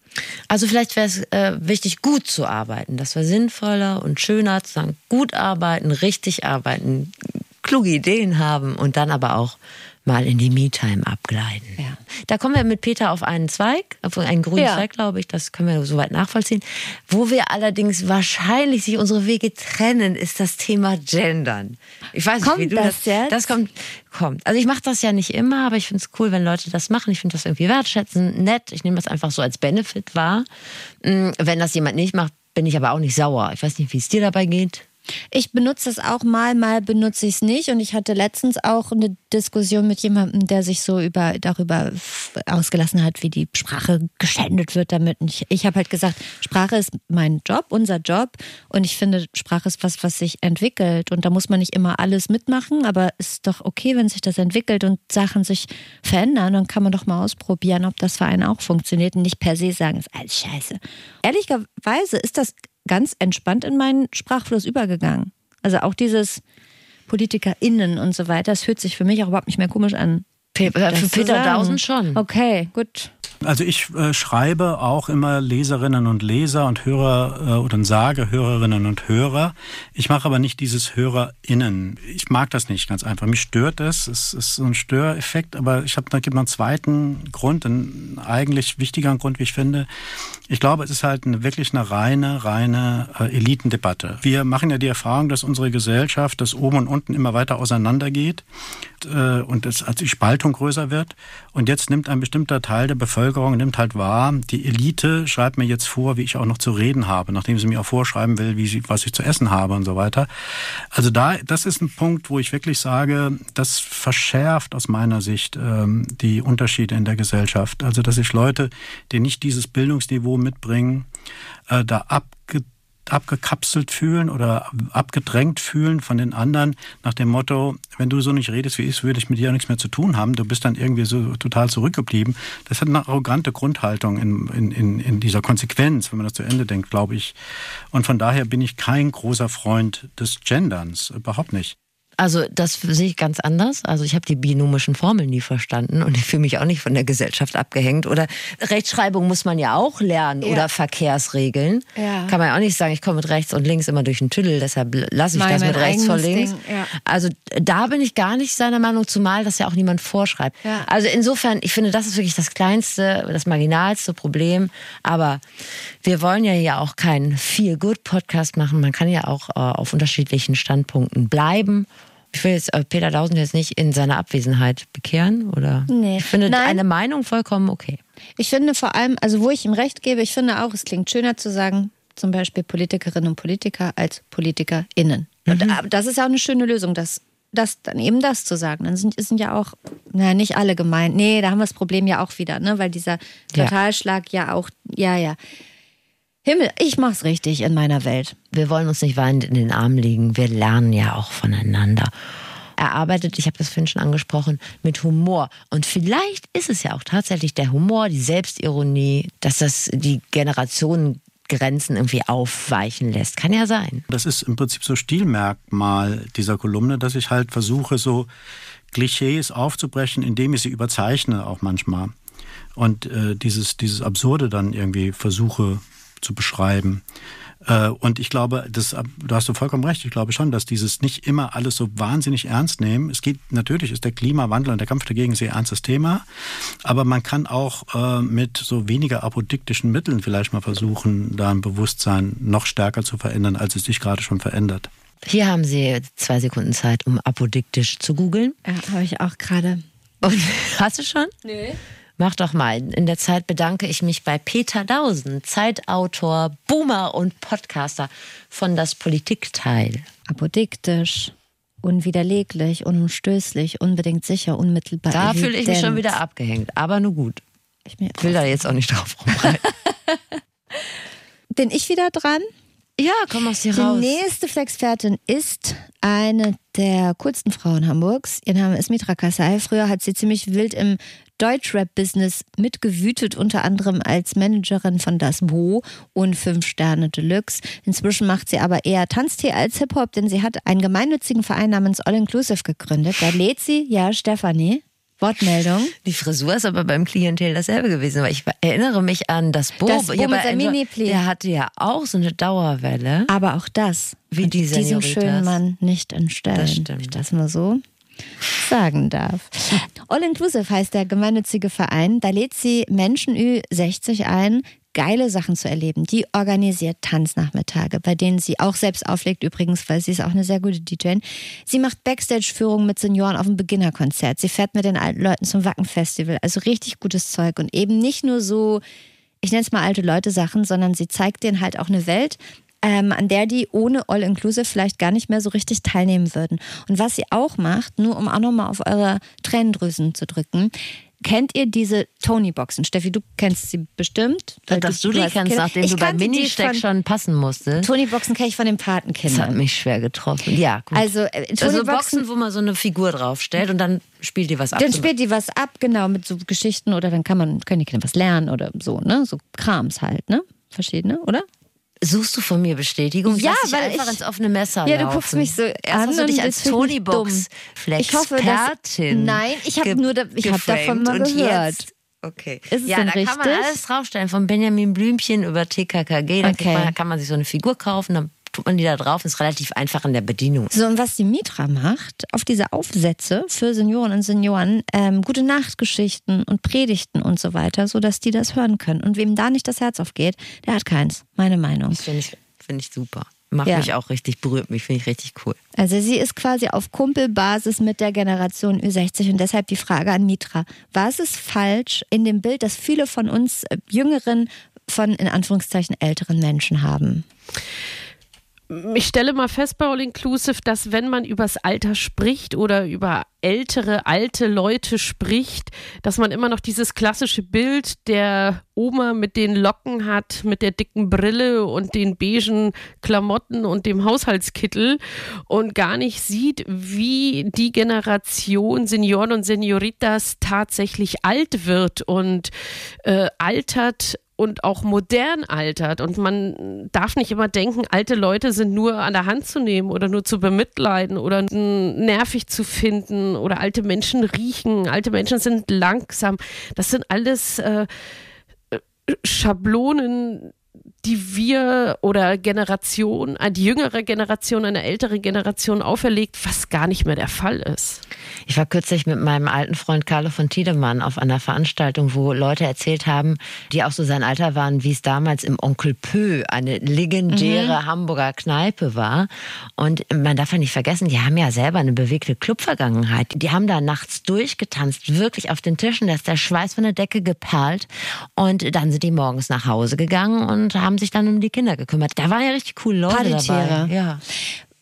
Also vielleicht wäre es äh, wichtig, gut zu arbeiten. Das wäre sinnvoller und schöner zu sagen, gut arbeiten, richtig arbeiten, kluge Ideen haben und dann aber auch mal in die Me-Time abgleiten. Ja. Da kommen wir mit Peter auf einen Zweig, auf einen grünen Ja. Zweig, glaube ich, das können wir soweit nachvollziehen. Wo wir allerdings wahrscheinlich sich unsere Wege trennen, ist das Thema Gendern. Ich weiß Kommt nicht, wie du das jetzt? Das kommt, kommt. Also ich mache das ja nicht immer, aber ich finde es cool, wenn Leute das machen. Ich finde das irgendwie wertschätzend, nett. Ich nehme das einfach so als Benefit wahr. Mm, Wenn das jemand nicht macht, bin ich aber auch nicht sauer. Ich weiß nicht, wie es dir dabei geht. Ich benutze es auch mal, mal benutze ich es nicht. Und ich hatte letztens auch eine Diskussion mit jemandem, der sich so über, darüber ausgelassen hat, wie die Sprache geschändet wird damit. Und ich, ich habe halt gesagt, Sprache ist mein Job, unser Job. Und ich finde, Sprache ist was, was sich entwickelt. Und da muss man nicht immer alles mitmachen, aber es ist doch okay, wenn sich das entwickelt und Sachen sich verändern. Dann kann man doch mal ausprobieren, ob das für einen auch funktioniert und nicht per se sagen, es ist alles scheiße. Ehrlicherweise ist das ganz entspannt in meinen Sprachfluss übergegangen. Also auch dieses PolitikerInnen und so weiter, das hört sich für mich auch überhaupt nicht mehr komisch an. Pe äh, das für zu Peter. Dausen schon. Okay, gut. Also ich äh, schreibe auch immer Leserinnen und Leser und Hörer äh, oder sage Hörerinnen und Hörer. Ich mache aber nicht dieses HörerInnen. Ich mag das nicht ganz einfach. Mich stört es. Es ist so ein Störeffekt, aber ich habe da gibt noch einen zweiten Grund, einen eigentlich wichtigeren Grund, wie ich finde. Ich glaube, es ist halt eine, wirklich eine reine, reine äh, Elitendebatte. Wir machen ja die Erfahrung, dass unsere Gesellschaft, das oben und unten immer weiter auseinandergeht äh, und es, als die Spaltung größer wird. Und jetzt nimmt ein bestimmter Teil der Bevölkerung nimmt halt wahr, die Elite schreibt mir jetzt vor, wie ich auch noch zu reden habe, nachdem sie mir auch vorschreiben will, wie sie, was ich zu essen habe und so weiter. Also da, das ist ein Punkt, wo ich wirklich sage, das verschärft aus meiner Sicht ähm, die Unterschiede in der Gesellschaft. Also dass sich Leute, die nicht dieses Bildungsniveau mitbringen, äh, da abge abgekapselt fühlen oder abgedrängt fühlen von den anderen nach dem Motto, wenn du so nicht redest wie ich, würde ich mit dir auch nichts mehr zu tun haben. Du bist dann irgendwie so total zurückgeblieben. Das hat eine arrogante Grundhaltung in, in, in, in dieser Konsequenz, wenn man das zu Ende denkt, glaube ich. Und von daher bin ich kein großer Freund des Genderns. Überhaupt nicht. Also das sehe ich ganz anders. Also ich habe die binomischen Formeln nie verstanden und ich fühle mich auch nicht von der Gesellschaft abgehängt. Oder Rechtschreibung muss man ja auch lernen Ja. oder Verkehrsregeln. Ja. Kann man ja auch nicht sagen, ich komme mit rechts und links immer durch den Tüdel, deshalb lasse ich Mein- das mit rechts vor links. Ding, ja. Also da bin ich gar nicht seiner Meinung, zumal das ja auch niemand vorschreibt. Also insofern, ich finde, das ist wirklich das kleinste, das marginalste Problem. Aber wir wollen ja ja auch keinen Feel-Good-Podcast machen. Man kann ja auch äh, auf unterschiedlichen Standpunkten bleiben. Ich will jetzt äh, Peter Dausend jetzt nicht in seiner Abwesenheit bekehren, oder? Nee. Ich finde Nein. eine Meinung vollkommen okay. Ich finde vor allem, also wo ich ihm recht gebe, ich finde auch, es klingt schöner zu sagen, zum Beispiel Politikerinnen und Politiker als PolitikerInnen. Und äh, das ist ja auch eine schöne Lösung, das, das dann eben das zu sagen. Dann sind, sind ja auch, na, nicht alle gemeint. Nee, da haben wir das Problem ja auch wieder, ne? Weil dieser Ja. Totalschlag ja auch, ja, ja. Himmel, ich mach's richtig in meiner Welt. Wir wollen uns nicht weinend in den Arm liegen. Wir lernen ja auch voneinander. Er arbeitet, ich habe das vorhin schon angesprochen, mit Humor. Und vielleicht ist es ja auch tatsächlich der Humor, die Selbstironie, dass das die Generationengrenzen irgendwie aufweichen lässt. Kann ja sein. Das ist im Prinzip so Stilmerkmal dieser Kolumne, dass ich halt versuche, so Klischees aufzubrechen, indem ich sie überzeichne auch manchmal. Und äh, dieses, dieses Absurde dann irgendwie versuche zu beschreiben. Äh, und ich glaube, das, da hast du vollkommen recht, ich glaube schon, dass dieses nicht immer alles so wahnsinnig ernst nehmen. Es geht, natürlich ist der Klimawandel und der Kampf dagegen ein sehr ernstes Thema, aber man kann auch äh, mit so weniger apodiktischen Mitteln vielleicht mal versuchen, da ein Bewusstsein noch stärker zu verändern, als es sich gerade schon verändert. Hier haben Sie zwei Sekunden Zeit, um apodiktisch zu googeln. Ja, habe ich auch gerade. Und hast du schon? Nee. Mach doch mal. In der Zeit bedanke ich mich bei Peter Dausen, Zeitautor, Boomer und Podcaster von Das Politikteil. Apodiktisch, unwiderleglich, unumstößlich, unbedingt sicher, unmittelbar. Da fühle ich mich schon wieder abgehängt, aber nur gut. Ich will da jetzt auch nicht drauf rumreiten. Bin ich wieder dran? ja, komm aus dir Die raus. nächste Flexpertin ist eine der coolsten Frauen Hamburgs. Ihr Name ist Mitra Kassai. Früher hat sie ziemlich wild im Deutschrap-Business mitgewütet, unter anderem als Managerin von Das Bo und Fünf Sterne Deluxe. Inzwischen macht sie aber eher Tanztee als Hip-Hop, denn sie hat einen gemeinnützigen Verein namens All Inclusive gegründet. Da lädt sie, ja, Stefanie, Wortmeldung. Die Frisur ist aber beim Klientel dasselbe gewesen, weil ich erinnere mich an das Bo. Das Bo hier mit der Enjoy- Mini-Pli. Der hatte ja auch so eine Dauerwelle. Aber auch das Wie die diesem schönen Mann nicht entstellen. Das stimmt. Ich das mal so. Sagen darf. All Inclusive heißt der gemeinnützige Verein. Da lädt sie Menschen Ü60 ein, geile Sachen zu erleben. Die organisiert Tanznachmittage, bei denen sie auch selbst auflegt übrigens, weil sie ist auch eine sehr gute DJ. Sie macht Backstage-Führungen mit Senioren auf dem Beginnerkonzert. Sie fährt mit den alten Leuten zum Wacken-Festival. Also richtig gutes Zeug und eben nicht nur so, ich nenne es mal alte Leute Sachen, sondern sie zeigt denen halt auch eine Welt, ähm, an der die ohne All-Inclusive vielleicht gar nicht mehr so richtig teilnehmen würden. Und was sie auch macht, nur um auch nochmal auf eure Tränendrüsen zu drücken, Kennt ihr diese Tony-Boxen? Steffi, du kennst sie bestimmt. weil Dass du, die hast kennst, nachdem Ich du die Ministeck schon passen musstest. Tony-Boxen kenne ich von den Das hat Patenkindern. mich schwer getroffen. Ja, gut. Also, äh, also Boxen, wo man so eine Figur draufstellt und dann spielt die was ab. dann spielt die was ab, genau, mit so Geschichten oder dann kann man, können die Kinder was lernen oder so, ne? So Krams halt, ne? Verschiedene, oder? Suchst du von mir Bestätigung? Ja, Lass weil einfach ich- ins offene Messer Ja, du laufen. guckst mich so an hast du und dich als fühl ich mich Tony-Box dumm. Ich hoffe, dass- Expertin Nein, ich habe nur da- ich hab davon mal gehört. Okay. Ist es ja, denn da kann man richtig? alles draufstellen, von Benjamin Blümchen über TKKG. Dann Okay. kriegt man, kann man sich so eine Figur kaufen, dann tut man die da drauf. Ist relativ einfach in der Bedienung. So, und was die Mitra macht, auf diese Aufsätze für Senioren und Senioren, ähm, gute Nachtgeschichten und Predigten und so weiter, sodass die das hören können. Und wem da nicht das Herz aufgeht, der hat keins. Meine Meinung. Das finde ich, finde ich super. Macht Ja. mich auch richtig, berührt mich, finde ich richtig cool. Also sie ist quasi auf Kumpelbasis mit der Generation Ü60 und deshalb die Frage an Mitra. Was ist falsch in dem Bild, das viele von uns äh, Jüngeren von in Anführungszeichen älteren Menschen haben? Ich stelle mal fest bei All Inclusive, dass wenn man übers Alter spricht oder über ältere, alte Leute spricht, dass man immer noch dieses klassische Bild der Oma mit den Locken hat, mit der dicken Brille und den beigen Klamotten und dem Haushaltskittel und gar nicht sieht, wie die Generation Senioren und Senioritas tatsächlich alt wird und äh, altert und auch modern altert. Und man darf nicht immer denken, alte Leute sind nur an der Hand zu nehmen oder nur zu bemitleiden oder nervig zu finden oder alte Menschen riechen, alte Menschen sind langsam. Das sind alles äh, Schablonen, die wir oder Generation, äh, die jüngere Generation, eine ältere Generation auferlegt, was gar nicht mehr der Fall ist. Ich war kürzlich mit meinem alten Freund Carlo von Tiedemann auf einer Veranstaltung, wo Leute erzählt haben, die auch so sein Alter waren, wie es damals im Onkel Pö, eine legendäre Hamburger Kneipe war. Und man darf ja nicht vergessen, die haben ja selber eine bewegte Clubvergangenheit. Die haben da nachts durchgetanzt, wirklich auf den Tischen, da ist der Schweiß von der Decke geperlt. Und dann sind die morgens nach Hause gegangen und haben sich dann um die Kinder gekümmert. Da waren ja richtig coole Leute Partytiere. dabei. Ja.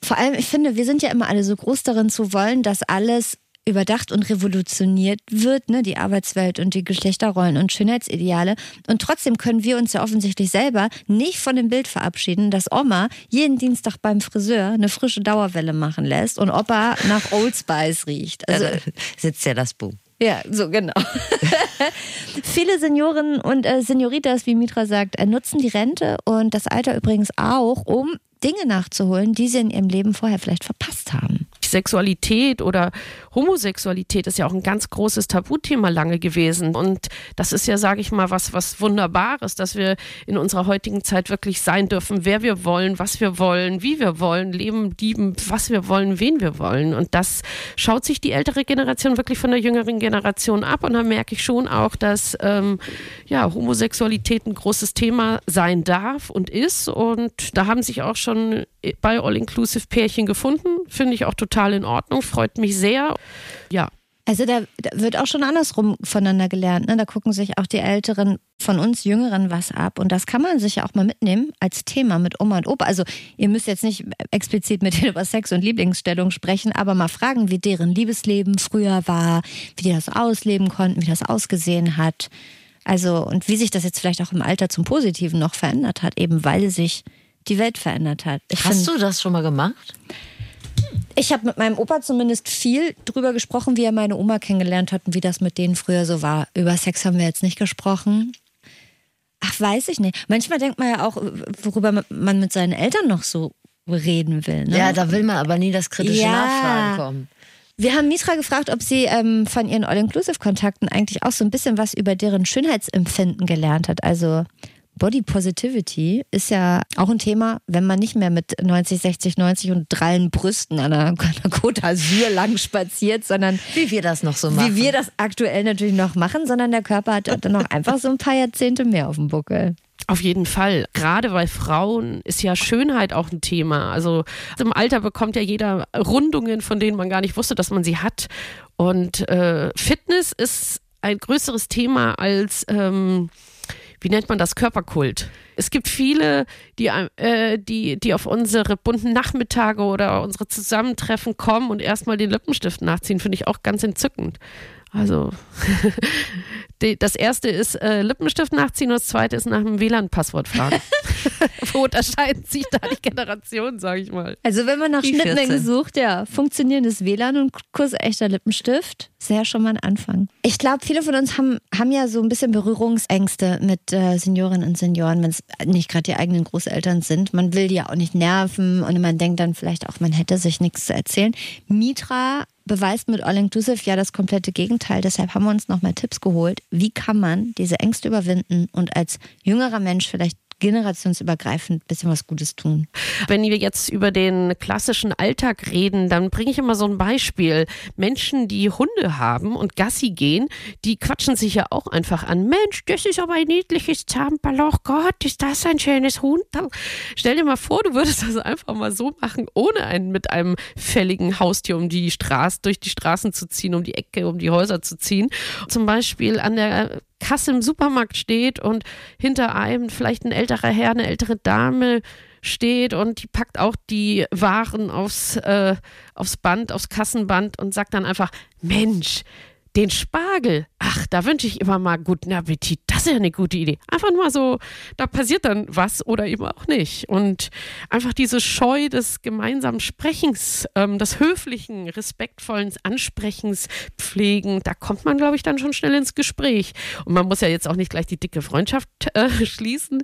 Vor allem, ich finde, wir sind ja immer alle so groß darin zu wollen, dass alles überdacht und revolutioniert wird, ne, die Arbeitswelt und die Geschlechterrollen und Schönheitsideale. Und trotzdem können wir uns ja offensichtlich selber nicht von dem Bild verabschieden, dass Oma jeden Dienstag beim Friseur eine frische Dauerwelle machen lässt und Opa nach Old Spice riecht. Also, Da sitzt ja das Buch. Ja, so genau. Viele Senioren und äh, Senioritas, wie Mitra sagt, äh, nutzen die Rente und das Alter übrigens auch, um Dinge nachzuholen, die sie in ihrem Leben vorher vielleicht verpasst haben. Sexualität oder Homosexualität ist ja auch ein ganz großes Tabuthema lange gewesen. Und das ist ja, sage ich mal, was, was Wunderbares, dass wir in unserer heutigen Zeit wirklich sein dürfen, wer wir wollen, was wir wollen, wie wir wollen, leben, lieben, was wir wollen, wen wir wollen. Und das schaut sich die ältere Generation wirklich von der jüngeren Generation ab. Und da merke ich schon auch, dass ähm, ja, Homosexualität ein großes Thema sein darf und ist. Und da haben sich auch schon bei All-Inclusive Pärchen gefunden. Finde ich auch total in Ordnung, freut mich sehr. Ja, Also da, da wird auch schon andersrum voneinander gelernt. Ne? Da gucken sich auch die Älteren von uns Jüngeren was ab. Und das kann man sich ja auch mal mitnehmen als Thema mit Oma und Opa. Also ihr müsst jetzt nicht explizit mit denen über Sex und Lieblingsstellung sprechen, aber mal fragen, wie deren Liebesleben früher war, wie die das ausleben konnten, wie das ausgesehen hat. Also und wie sich das jetzt vielleicht auch im Alter zum Positiven noch verändert hat, eben weil sich die Welt verändert hat. Ich Hast find- du das schon mal gemacht? ich habe mit meinem Opa zumindest viel drüber gesprochen, wie er meine Oma kennengelernt hat und wie das mit denen früher so war. Über Sex haben wir jetzt nicht gesprochen. Ach, weiß ich nicht. Manchmal denkt man ja auch, worüber man mit seinen Eltern noch so reden will. Ne? Ja, da will man aber nie das kritische Ja. Nachfragen kommen. Wir haben Mitra gefragt, ob sie ähm, von ihren All-Inclusive-Kontakten eigentlich auch so ein bisschen was über deren Schönheitsempfinden gelernt hat. Also Body Positivity ist ja auch ein Thema, wenn man nicht mehr mit 90, 60, 90 und drallen Brüsten an einer, Côte d'Azur lang spaziert, sondern wie wir das noch so machen. Wie wir das aktuell natürlich noch machen, sondern der Körper hat dann noch einfach so ein paar Jahrzehnte mehr auf dem Buckel. Auf jeden Fall. Gerade bei Frauen ist ja Schönheit auch ein Thema. Also im Alter bekommt ja jeder Rundungen, von denen man gar nicht wusste, dass man sie hat. Und äh, Fitness ist ein größeres Thema als, ähm, wie nennt man das, Körperkult. Es gibt viele, die, äh, die, die auf unsere bunten Nachmittage oder unsere Zusammentreffen kommen und erstmal den Lippenstift nachziehen, finde ich auch ganz entzückend. Also das erste ist äh, Lippenstift nachziehen und das zweite ist nach dem WLAN-Passwort fragen. Wo unterscheiden sich da die Generationen, sage ich mal? Also wenn man nach die Schnittmengen 14. sucht, ja, funktionierendes WLAN und kursechter Lippenstift, ist ja schon mal ein Anfang. Ich glaube, viele von uns haben, haben ja so ein bisschen Berührungsängste mit äh, Seniorinnen und Senioren, wenn es nicht gerade die eigenen Großeltern sind. Man will die ja auch nicht nerven und man denkt dann vielleicht auch, man hätte sich nichts zu erzählen. Mitra beweist mit All Inclusive ja das komplette Gegenteil. Deshalb haben wir uns nochmal Tipps geholt. Wie kann man diese Ängste überwinden und als jüngerer Mensch vielleicht generationsübergreifend ein bisschen was Gutes tun. Wenn wir jetzt über den klassischen Alltag reden, dann bringe ich immer so ein Beispiel. Menschen, die Hunde haben und Gassi gehen, die quatschen sich ja auch einfach an. Mensch, das ist aber ein niedliches Zahnballon. Gott, ist das ein schönes Hund. Stell dir mal vor, du würdest das einfach mal so machen, ohne einen mit einem fälligen Haustier um die Straße, durch die Straßen zu ziehen, um die Ecke, um die Häuser zu ziehen. Zum Beispiel an der Kasse im Supermarkt steht und hinter einem vielleicht ein älterer Herr, eine ältere Dame steht und die packt auch die Waren aufs, äh, aufs Band, aufs Kassenband und sagt dann einfach, Mensch, den Spargel, ach, da wünsche ich immer mal guten Appetit. Das ist ja eine gute Idee. Einfach nur so, da passiert dann was oder eben auch nicht. Und einfach diese Scheu des gemeinsamen Sprechens, ähm, des höflichen, respektvollen Ansprechens pflegen, da kommt man, glaube ich, dann schon schnell ins Gespräch. Und man muss ja jetzt auch nicht gleich die dicke Freundschaft äh, schließen.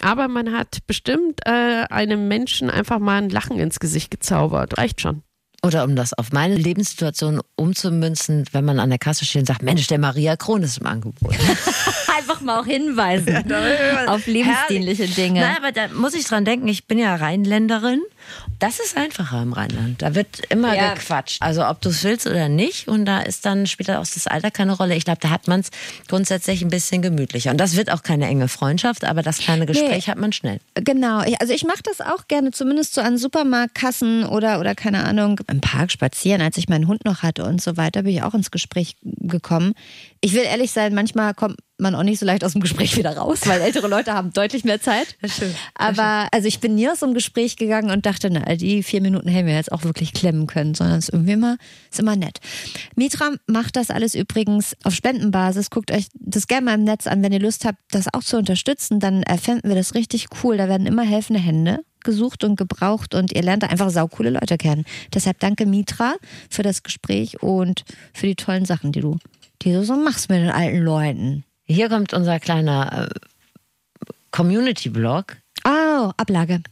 Aber man hat bestimmt äh, einem Menschen einfach mal ein Lachen ins Gesicht gezaubert. Reicht schon. Oder um das auf meine Lebenssituation umzumünzen, wenn man an der Kasse steht und sagt, Mensch, der Maria Kron ist im Angebot. Einfach mal auch hinweisen auf lebensdienliche Dinge. Nein, aber da muss ich dran denken, ich bin ja Rheinländerin das ist einfacher im Rheinland. Da wird immer ja. gequatscht. Also ob du es willst oder nicht. Und da ist dann später auch das Alter keine Rolle. Ich glaube, da hat man es grundsätzlich ein bisschen gemütlicher. Und das wird auch keine enge Freundschaft, aber das kleine Gespräch nee. hat man schnell. Genau. Also ich mache das auch gerne, zumindest so an Supermarktkassen oder, oder keine Ahnung, im Park spazieren, als ich meinen Hund noch hatte und so weiter, bin ich auch ins Gespräch gekommen. Ich will ehrlich sein, manchmal kommt man auch nicht so leicht aus dem Gespräch wieder raus, weil ältere Leute haben deutlich mehr Zeit. Das stimmt. Aber also ich bin nie aus dem Gespräch gegangen und dachte, na, die vier Minuten hätten wir jetzt auch wirklich klemmen können, sondern es ist irgendwie immer, ist immer nett. Mitra macht das alles übrigens auf Spendenbasis. Guckt euch das gerne mal im Netz an, wenn ihr Lust habt, das auch zu unterstützen, dann fänden wir das richtig cool. Da werden immer helfende Hände gesucht und gebraucht und ihr lernt da einfach saukoole Leute kennen. Deshalb danke Mitra für das Gespräch und für die tollen Sachen, die du, die du so machst mit den alten Leuten. Hier kommt unser kleiner äh, Community-Blog. Oh, Ablage.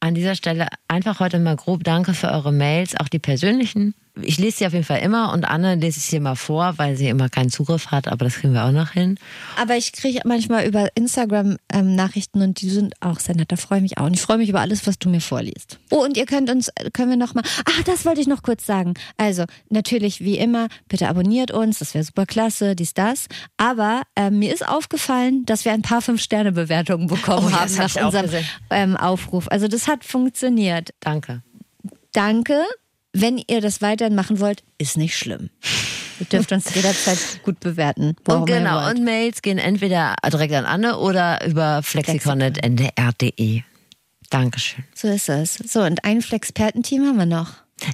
An dieser Stelle einfach heute mal grob Danke für eure Mails, auch die persönlichen ich lese sie auf jeden Fall immer und Anne lese ich sie immer vor, weil sie immer keinen Zugriff hat, aber das kriegen wir auch noch hin. Aber ich kriege manchmal über Instagram ähm, Nachrichten und die sind auch sehr nett. Da freue ich mich auch. Und ich freue mich über alles, was du mir vorliest. Oh, und ihr könnt uns, können wir noch mal, ach, das wollte ich noch kurz sagen. Also, natürlich, wie immer, bitte abonniert uns, das wäre super klasse, dies, das. Aber äh, mir ist aufgefallen, dass wir ein paar Fünf-Sterne-Bewertungen bekommen oh, ja, haben nach unserem ähm, Aufruf. Also, das hat funktioniert. Danke. Danke. Wenn ihr das weiterhin machen wollt, ist nicht schlimm. Ihr dürft uns jederzeit gut bewerten. Und genau, und Mails gehen entweder direkt an Anne oder über flexikon.ndr.de. Dankeschön. So ist es. So, und ein Flexperten-Team haben wir noch.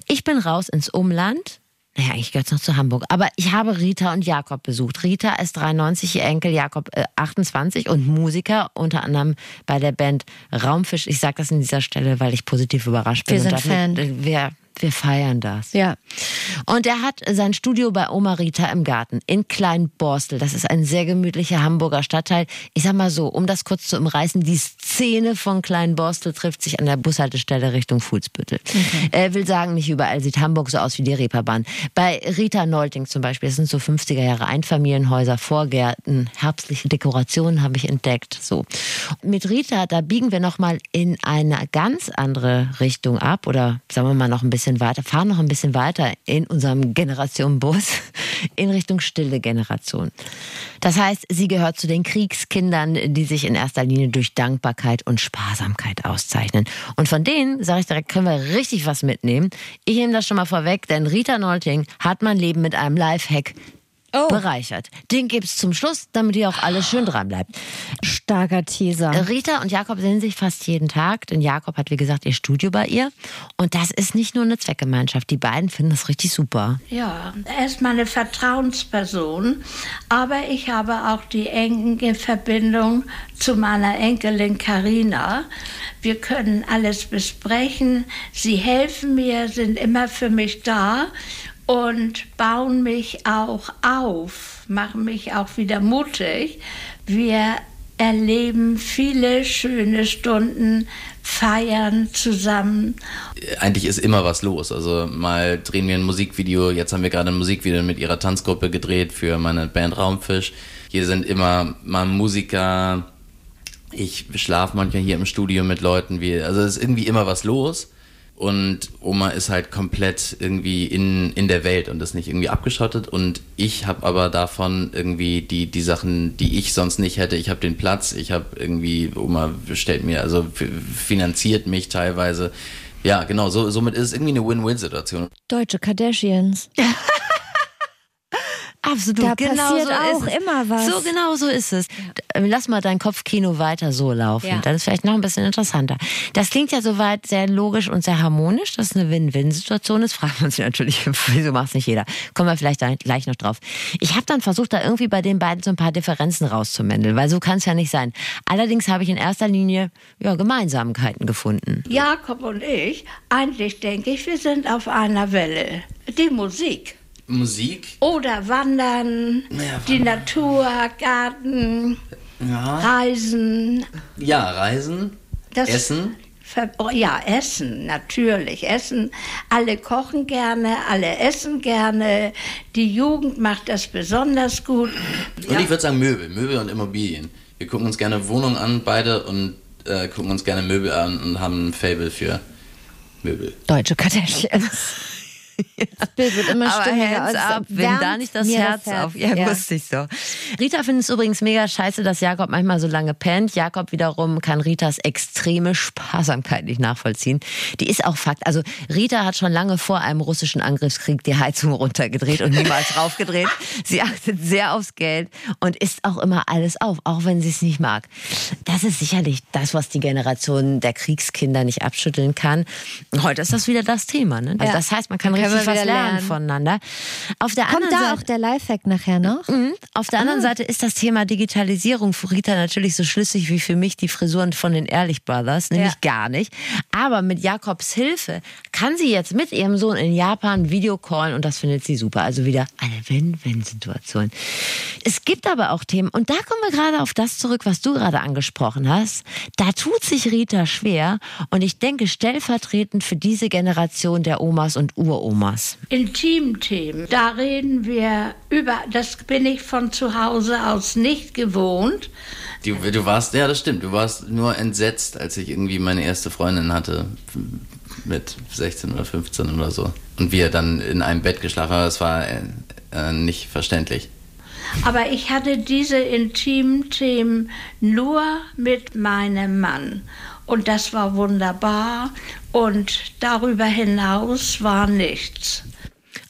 Ich bin raus ins Umland. Naja, eigentlich gehört es noch zu Hamburg. Aber ich habe Rita und Jakob besucht. Rita ist 93, ihr Enkel Jakob äh, 28 und Musiker, unter anderem bei der Band Raumfisch. Ich sage das an dieser Stelle, weil ich positiv überrascht bin. Wir sind Fan. Äh, wer Wir feiern das. Ja. Und er hat sein Studio bei Oma Rita im Garten in Kleinborstel. Das ist ein sehr gemütlicher Hamburger Stadtteil. Ich sag mal so, um das kurz zu umreißen, die Szene von Kleinborstel trifft sich an der Bushaltestelle Richtung Fuhlsbüttel. Er will sagen, nicht überall sieht Hamburg so aus wie die Reeperbahn. Bei Rita Nolting zum Beispiel, das sind so 50er Jahre Einfamilienhäuser, Vorgärten, herbstliche Dekorationen habe ich entdeckt. So. Mit Rita, da biegen wir nochmal in eine ganz andere Richtung ab oder sagen wir mal noch ein bisschen weiter, fahren noch ein bisschen weiter in unserem Generationenbus in Richtung stille Generation. Das heißt, sie gehört zu den Kriegskindern, die sich in erster Linie durch Dankbarkeit und Sparsamkeit auszeichnen. Und von denen, sage ich direkt, können wir richtig was mitnehmen. Ich nehme das schon mal vorweg, denn Rita Nolting hat mein Leben mit einem Lifehack Oh. bereichert. Den gibt's zum Schluss, damit ihr auch alles schön dran bleibt. Starker Teaser. Rita und Jakob sehen sich fast jeden Tag, denn Jakob hat, wie gesagt, ihr Studio bei ihr. Und das ist nicht nur eine Zweckgemeinschaft. Die beiden finden das richtig super. Ja, er ist meine Vertrauensperson, aber ich habe auch die enge Verbindung zu meiner Enkelin Karina. Wir können alles besprechen. Sie helfen mir, sind immer für mich da und bauen mich auch auf, machen mich auch wieder mutig. Wir erleben viele schöne Stunden, feiern zusammen. Eigentlich ist immer was los. Also mal drehen wir ein Musikvideo, jetzt haben wir gerade ein Musikvideo mit ihrer Tanzgruppe gedreht für meine Band Raumfisch. Hier sind immer mal Musiker. Ich schlafe manchmal hier im Studio mit Leuten. Wie, also es ist irgendwie immer was los. Und Oma ist halt komplett irgendwie in, in der Welt und ist nicht irgendwie abgeschottet. Und ich habe aber davon irgendwie die, die Sachen, die ich sonst nicht hätte. Ich habe den Platz, ich habe irgendwie, Oma stellt mir, also finanziert mich teilweise. Ja, genau, so, somit ist es irgendwie eine Win-Win-Situation. Deutsche Kardashians. Absolut. Da genau passiert so auch ist es. immer was. So genau so ist es. Ähm, Lass mal dein Kopfkino weiter so laufen. Ja. Das ist vielleicht noch ein bisschen interessanter. Das klingt ja soweit sehr logisch und sehr harmonisch, dass es eine Win-Win-Situation ist. Fragen wir uns natürlich, wieso macht es nicht jeder? Kommen wir vielleicht da gleich noch drauf. Ich habe dann versucht, da irgendwie bei den beiden so ein paar Differenzen rauszumändeln, weil so kann es ja nicht sein. Allerdings habe ich in erster Linie ja, Gemeinsamkeiten gefunden. Jakob und ich, eigentlich denke ich, wir sind auf einer Welle. Die Musik. Musik? Oder Wandern, Ja, die Natur, Garten, Ja. Reisen. Ja, Reisen, Das- Essen. Ver- oh, Ja, Essen, natürlich. Essen. Alle kochen gerne, alle essen gerne. Die Jugend macht das besonders gut. Und ich würde sagen Möbel, Möbel und Immobilien. Wir gucken uns gerne Wohnungen an, beide, und äh, gucken uns gerne Möbel an und haben ein Fable für Möbel. Deutsche Kardashians. Das Bild wird immer Aber stimmiger. hands up, wenn da nicht das mir Herz, auf. Ja, Ja. wusste ich so. Rita findet es übrigens mega scheiße, dass Jakob manchmal so lange pennt. Jakob wiederum kann Ritas extreme Sparsamkeit nicht nachvollziehen. Die ist auch Fakt. Also Rita hat schon lange vor einem russischen Angriffskrieg die Heizung runtergedreht und niemals raufgedreht. Sie achtet sehr aufs Geld und isst auch immer alles auf, auch wenn sie es nicht mag. Das ist sicherlich das, was die Generation der Kriegskinder nicht abschütteln kann. Heute ist das wieder das Thema. Ne? Also Ja. Das heißt, man kann Können richtig wir was lernen lernen. voneinander. Auf der Kommt anderen da Seite, auch der Lifehack nachher noch? Mhm. Auf der anderen Seite ist das Thema Digitalisierung für Rita natürlich so schlüssig wie für mich die Frisuren von den Ehrlich Brothers, nämlich Ja. gar nicht. Aber mit Jakobs Hilfe kann sie jetzt mit ihrem Sohn in Japan Video callen und das findet sie super. Also wieder eine Win-Win-Situation. Es gibt aber auch Themen und da kommen wir gerade auf das zurück, was du gerade angesprochen hast. Da tut sich Rita schwer und ich denke stellvertretend für diese Generation der Omas und Uromas. Intimthemen, da reden wir über, das bin ich von zu Hause aus nicht gewohnt. Du, du warst, ja, das stimmt. Du warst nur entsetzt, als ich irgendwie meine erste Freundin hatte. Mit 16 oder 15 oder so. Und wir dann in einem Bett geschlafen haben. Das war äh, nicht verständlich. Aber ich hatte diese intimen Themen nur mit meinem Mann. Und das war wunderbar. Und darüber hinaus war nichts.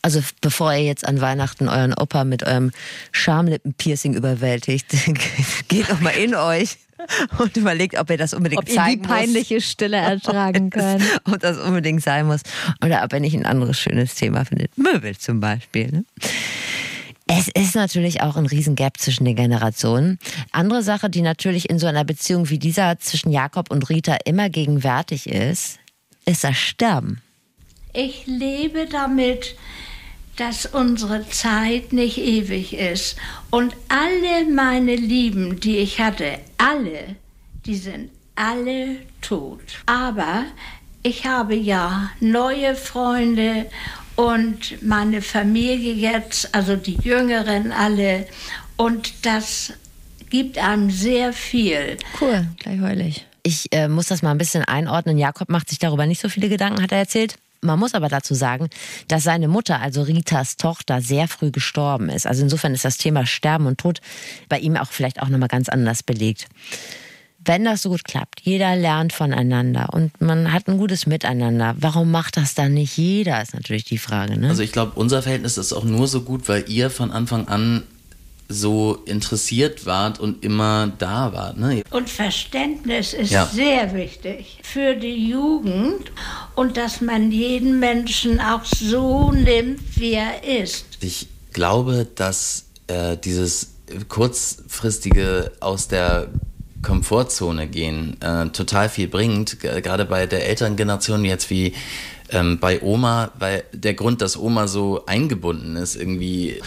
Also bevor ihr jetzt an Weihnachten euren Opa mit eurem Schamlippenpiercing überwältigt, geht noch mal in euch und überlegt, ob ihr das unbedingt Ob ihr die zeigen peinliche Stille ertragen könnt. muss. Ob das unbedingt sein muss. Oder ob ihr nicht ein anderes schönes Thema findet. Möbel zum Beispiel. Ne? Es ist natürlich auch ein Riesengap zwischen den Generationen. Andere Sache, die natürlich in so einer Beziehung wie dieser zwischen Jakob und Rita immer gegenwärtig ist, ist das Sterben. Ich lebe damit, dass unsere Zeit nicht ewig ist. Und alle meine Lieben, die ich hatte, alle, die sind alle tot. Aber ich habe ja neue Freunde und meine Familie jetzt, also die Jüngeren alle. Und das gibt einem sehr viel. Cool, gleich heul ich. Äh, muss das mal ein bisschen einordnen. Jakob macht sich darüber nicht so viele Gedanken, hat er erzählt. Man muss aber dazu sagen, dass seine Mutter, also Ritas Tochter, sehr früh gestorben ist. Also insofern ist das Thema Sterben und Tod bei ihm auch vielleicht auch nochmal ganz anders belegt. Wenn das so gut klappt, jeder lernt voneinander und man hat ein gutes Miteinander, warum macht das dann nicht jeder, ist natürlich die Frage. Ne? Also ich glaube, unser Verhältnis ist auch nur so gut, weil ihr von Anfang an so interessiert wart und immer da wart. Ne? Und Verständnis ist Ja. sehr wichtig für die Jugend und dass man jeden Menschen auch so nimmt, wie er ist. Ich glaube, dass äh, dieses kurzfristige aus der Komfortzone gehen äh, total viel bringt, gerade bei der älteren Generation jetzt wie ähm, bei Oma, weil der Grund, dass Oma so eingebunden ist, irgendwie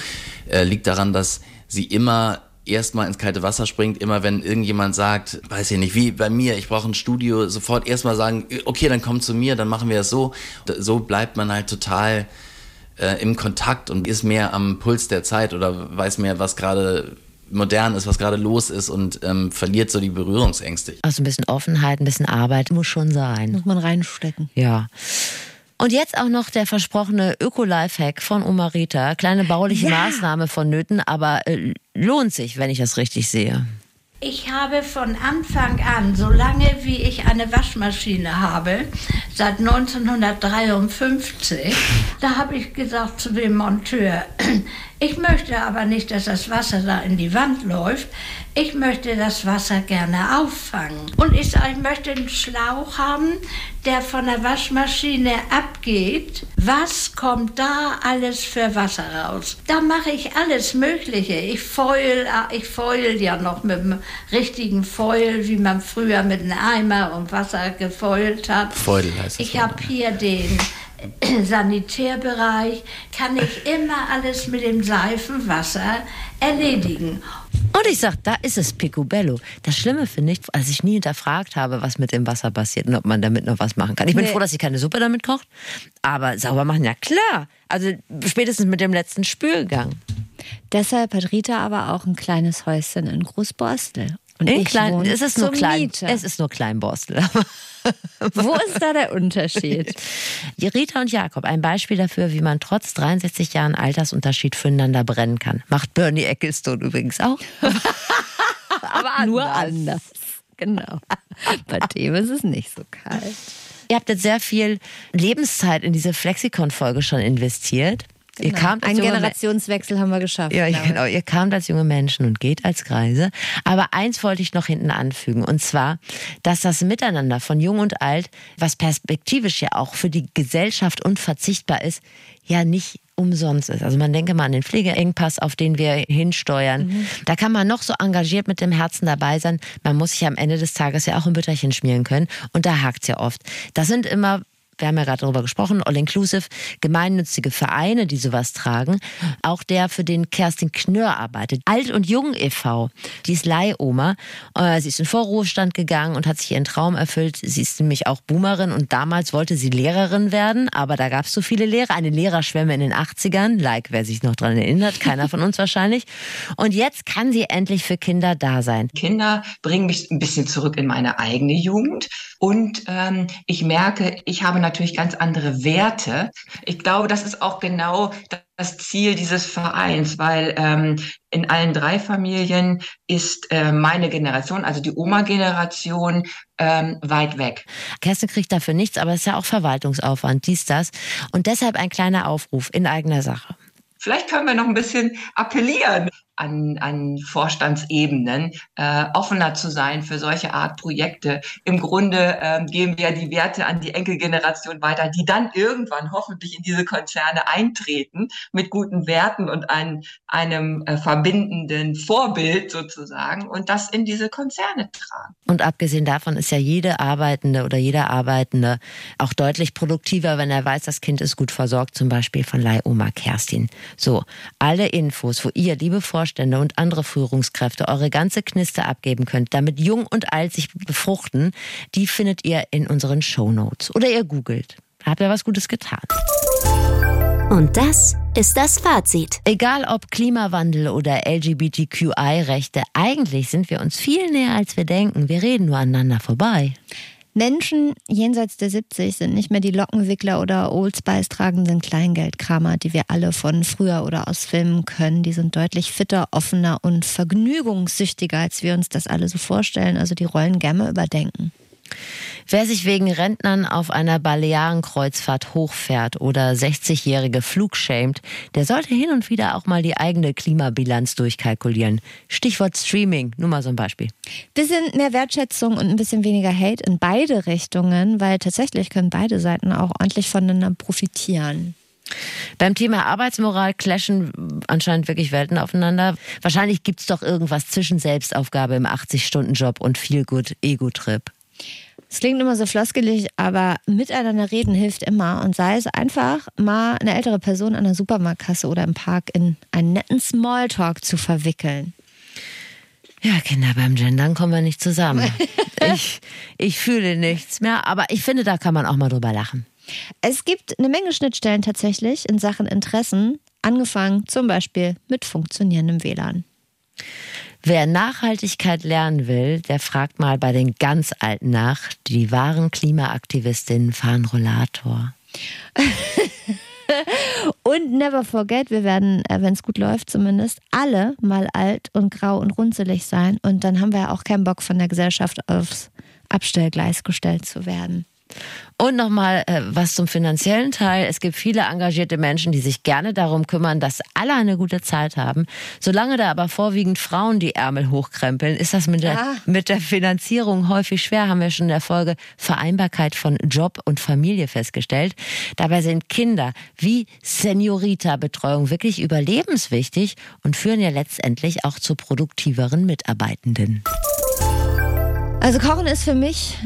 äh, liegt daran, dass sie immer erstmal ins kalte Wasser springt, immer wenn irgendjemand sagt, weiß ich nicht, wie bei mir, ich brauche ein Studio, sofort erstmal sagen, okay, dann komm zu mir, dann machen wir es so. So bleibt man halt total äh, im Kontakt und ist mehr am Puls der Zeit oder weiß mehr, was gerade modern ist, was gerade los ist und ähm, verliert so die Berührungsängste. Also ein bisschen Offenheit, ein bisschen Arbeit muss schon sein. Muss man reinstecken. Ja. Und jetzt auch noch der versprochene Öko-Lifehack von Oma Rita. Kleine bauliche Maßnahme vonnöten, aber äh, lohnt sich, wenn ich das richtig sehe. Ich habe von Anfang an, solange wie ich eine Waschmaschine habe, seit 1953, da habe ich gesagt zu dem Monteur, ich möchte aber nicht, dass das Wasser da in die Wand läuft. Ich möchte das Wasser gerne auffangen. Und ich sage, ich möchte einen Schlauch haben, der von der Waschmaschine abgeht. Was kommt da alles für Wasser raus? Da mache ich alles Mögliche. Ich feul, ich feul ja noch mit dem richtigen Feul, wie man früher mit einem Eimer und Wasser gefeult hat. Feudel heißt das Ich habe hier den Sanitärbereich, kann ich immer alles mit dem Seifenwasser erledigen. Und ich sag, da ist es Picobello. Das Schlimme finde ich, als ich nie hinterfragt habe, was mit dem Wasser passiert und ob man damit noch was machen kann. Ich bin Nee. froh, dass sie keine Suppe damit kocht. Aber sauber machen, ja klar. Also spätestens mit dem letzten Spülgang. Deshalb hat Rita aber auch ein kleines Häuschen in Großborstel. Und In ich klein, wohne es ist nur klein. Miete. Es ist nur Kleinborstel. Wo ist da der Unterschied? Die Rita und Jakob, ein Beispiel dafür, wie man trotz 63 Jahren Altersunterschied füreinander brennen kann. Macht Bernie Ecclestone übrigens auch. Aber Nur anders. anders. Genau. Bei dem ist es nicht so kalt. Ihr habt jetzt sehr viel Lebenszeit in diese Flexikon-Folge schon investiert. Ihr kamt Einen Generationswechsel haben wir geschafft. Ja, genau. Ihr kamt als junge Menschen und geht als Greise. Aber eins wollte ich noch hinten anfügen. Und zwar, dass das Miteinander von Jung und Alt, was perspektivisch ja auch für die Gesellschaft unverzichtbar ist, ja nicht umsonst ist. Also man denke mal an den Pflegeengpass, auf den wir hinsteuern. Da kann man noch so engagiert mit dem Herzen dabei sein. Man muss sich am Ende des Tages ja auch ein Bütterchen schmieren können. Und da hakt's ja oft. Das sind immer wir haben ja gerade darüber gesprochen, All-Inclusive, gemeinnützige Vereine, die sowas tragen. Auch der, für den Kerstin Knör arbeitet. Alt und Jung e.V., die ist Leihoma. Äh, Sie ist in Vorruhestand gegangen und hat sich ihren Traum erfüllt. Sie ist nämlich auch Boomerin und damals wollte sie Lehrerin werden, aber da gab es so viele Lehrer. Eine Lehrerschwemme in den 80ern, like wer sich noch dran erinnert, keiner von uns wahrscheinlich. Und jetzt kann sie endlich für Kinder da sein. Kinder bringen mich ein bisschen zurück in meine eigene Jugend. Und ähm, ich merke, ich habe natürlich ganz andere Werte. Ich glaube, das ist auch genau das Ziel dieses Vereins, weil ähm, in allen drei Familien ist äh, meine Generation, also die Oma-Generation, ähm, weit weg. Kerstin kriegt dafür nichts, aber es ist ja auch Verwaltungsaufwand, dies, das. Und deshalb ein kleiner Aufruf in eigener Sache. Vielleicht können wir noch ein bisschen appellieren. An, an Vorstandsebenen äh, offener zu sein für solche Art Projekte. Im Grunde äh, geben wir die Werte an die Enkelgeneration weiter, die dann irgendwann hoffentlich in diese Konzerne eintreten mit guten Werten und ein, einem äh, verbindenden Vorbild sozusagen und das in diese Konzerne tragen. Und abgesehen davon ist ja jede Arbeitende oder jeder Arbeitende auch deutlich produktiver, wenn er weiß, das Kind ist gut versorgt, zum Beispiel von Leihoma Kerstin. So, alle Infos, wo ihr, liebe Vorstände und andere Führungskräfte, eure ganze Kniste abgeben könnt, damit Jung und Alt sich befruchten, die findet ihr in unseren Show Notes. Oder ihr googelt. Habt ihr was Gutes getan? Und das ist das Fazit. Egal ob Klimawandel oder LGBTQI-Rechte, eigentlich sind wir uns viel näher, als wir denken. Wir reden nur aneinander vorbei. Menschen jenseits der 70 sind nicht mehr die Lockenwickler oder Old Spice tragenden Kleingeldkramer, die wir alle von früher oder aus Filmen können. Die sind deutlich fitter, offener und vergnügungssüchtiger, als wir uns das alle so vorstellen. Also die Rollen gerne überdenken. Wer sich wegen Rentnern auf einer Balearenkreuzfahrt hochfährt oder 60-jährige Flug schämt, der sollte hin und wieder auch mal die eigene Klimabilanz durchkalkulieren. Stichwort Streaming, nur mal so ein Beispiel. Bisschen mehr Wertschätzung und ein bisschen weniger Hate in beide Richtungen, weil tatsächlich können beide Seiten auch ordentlich voneinander profitieren. Beim Thema Arbeitsmoral clashen anscheinend wirklich Welten aufeinander. Wahrscheinlich gibt es doch irgendwas zwischen Selbstaufgabe im 80-Stunden-Job und Feelgood-Ego-Trip. Es klingt immer so floskelig, aber miteinander reden hilft immer. Und sei es einfach mal eine ältere Person an der Supermarktkasse oder im Park in einen netten Smalltalk zu verwickeln. Ja, Kinder, beim Gendern kommen wir nicht zusammen. ich, ich fühle nichts mehr, aber ich finde, da kann man auch mal drüber lachen. Es gibt eine Menge Schnittstellen tatsächlich in Sachen Interessen, angefangen zum Beispiel mit funktionierendem WLAN. Wer Nachhaltigkeit lernen will, der fragt mal bei den ganz Alten nach. Die wahren Klimaaktivistinnen fahren Rollator. und never forget, wir werden, äh, wenn es gut läuft zumindest, alle mal alt und grau und runzelig sein. Und dann haben wir auch keinen Bock von der Gesellschaft aufs Abstellgleis gestellt zu werden. Und nochmal äh, was zum finanziellen Teil. Es gibt viele engagierte Menschen, die sich gerne darum kümmern, dass alle eine gute Zeit haben. Solange da aber vorwiegend Frauen die Ärmel hochkrempeln, ist das mit der, ja. mit der Finanzierung häufig schwer, haben wir schon in der Folge Vereinbarkeit von Job und Familie festgestellt. Dabei sind Kinder wie Seniorita-Betreuung wirklich überlebenswichtig und führen ja letztendlich auch zu produktiveren Mitarbeitenden. Also Kochen ist für mich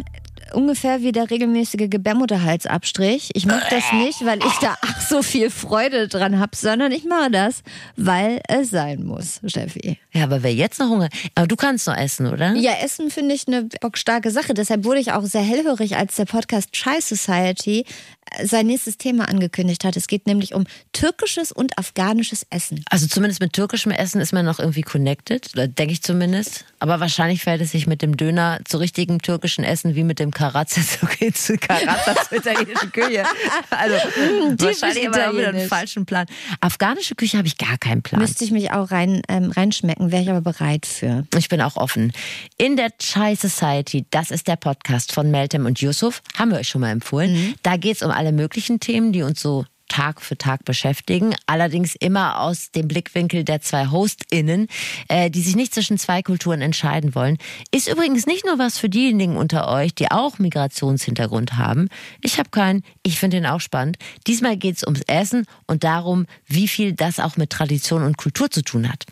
ungefähr wie der regelmäßige Gebärmutterhalsabstrich. Ich mache das nicht, weil ich da ach so viel Freude dran habe, sondern ich mache das, weil es sein muss, Steffi. Ja, aber wer jetzt noch Hunger? Aber du kannst noch essen, oder? Ja, essen finde ich eine bockstarke Sache. Deshalb wurde ich auch sehr hellhörig, als der Podcast Chai Society sein nächstes Thema angekündigt hat. Es geht nämlich um türkisches und afghanisches Essen. Also zumindest mit türkischem Essen ist man noch irgendwie connected, denke ich zumindest. Aber wahrscheinlich fällt es sich mit dem Döner zu richtigem türkischen Essen wie mit dem Karatze zu, zu Karatza zur italienischen Küche. Also wahrscheinlich aber wieder einen falschen Plan. Afghanische Küche habe ich gar keinen Plan. Müsste ich mich auch rein, ähm, reinschmecken, wäre ich aber bereit für. Ich bin auch offen. In der Chai Society, das ist der Podcast von Meltem und Yusuf, haben wir euch schon mal empfohlen. Mhm. Da geht es um alle möglichen Themen, die uns so Tag für Tag beschäftigen, allerdings immer aus dem Blickwinkel der zwei HostInnen, äh, die sich nicht zwischen zwei Kulturen entscheiden wollen. Ist übrigens nicht nur was für diejenigen unter euch, die auch Migrationshintergrund haben. Ich habe keinen, ich finde den auch spannend. Diesmal geht es ums Essen und darum, wie viel das auch mit Tradition und Kultur zu tun hat.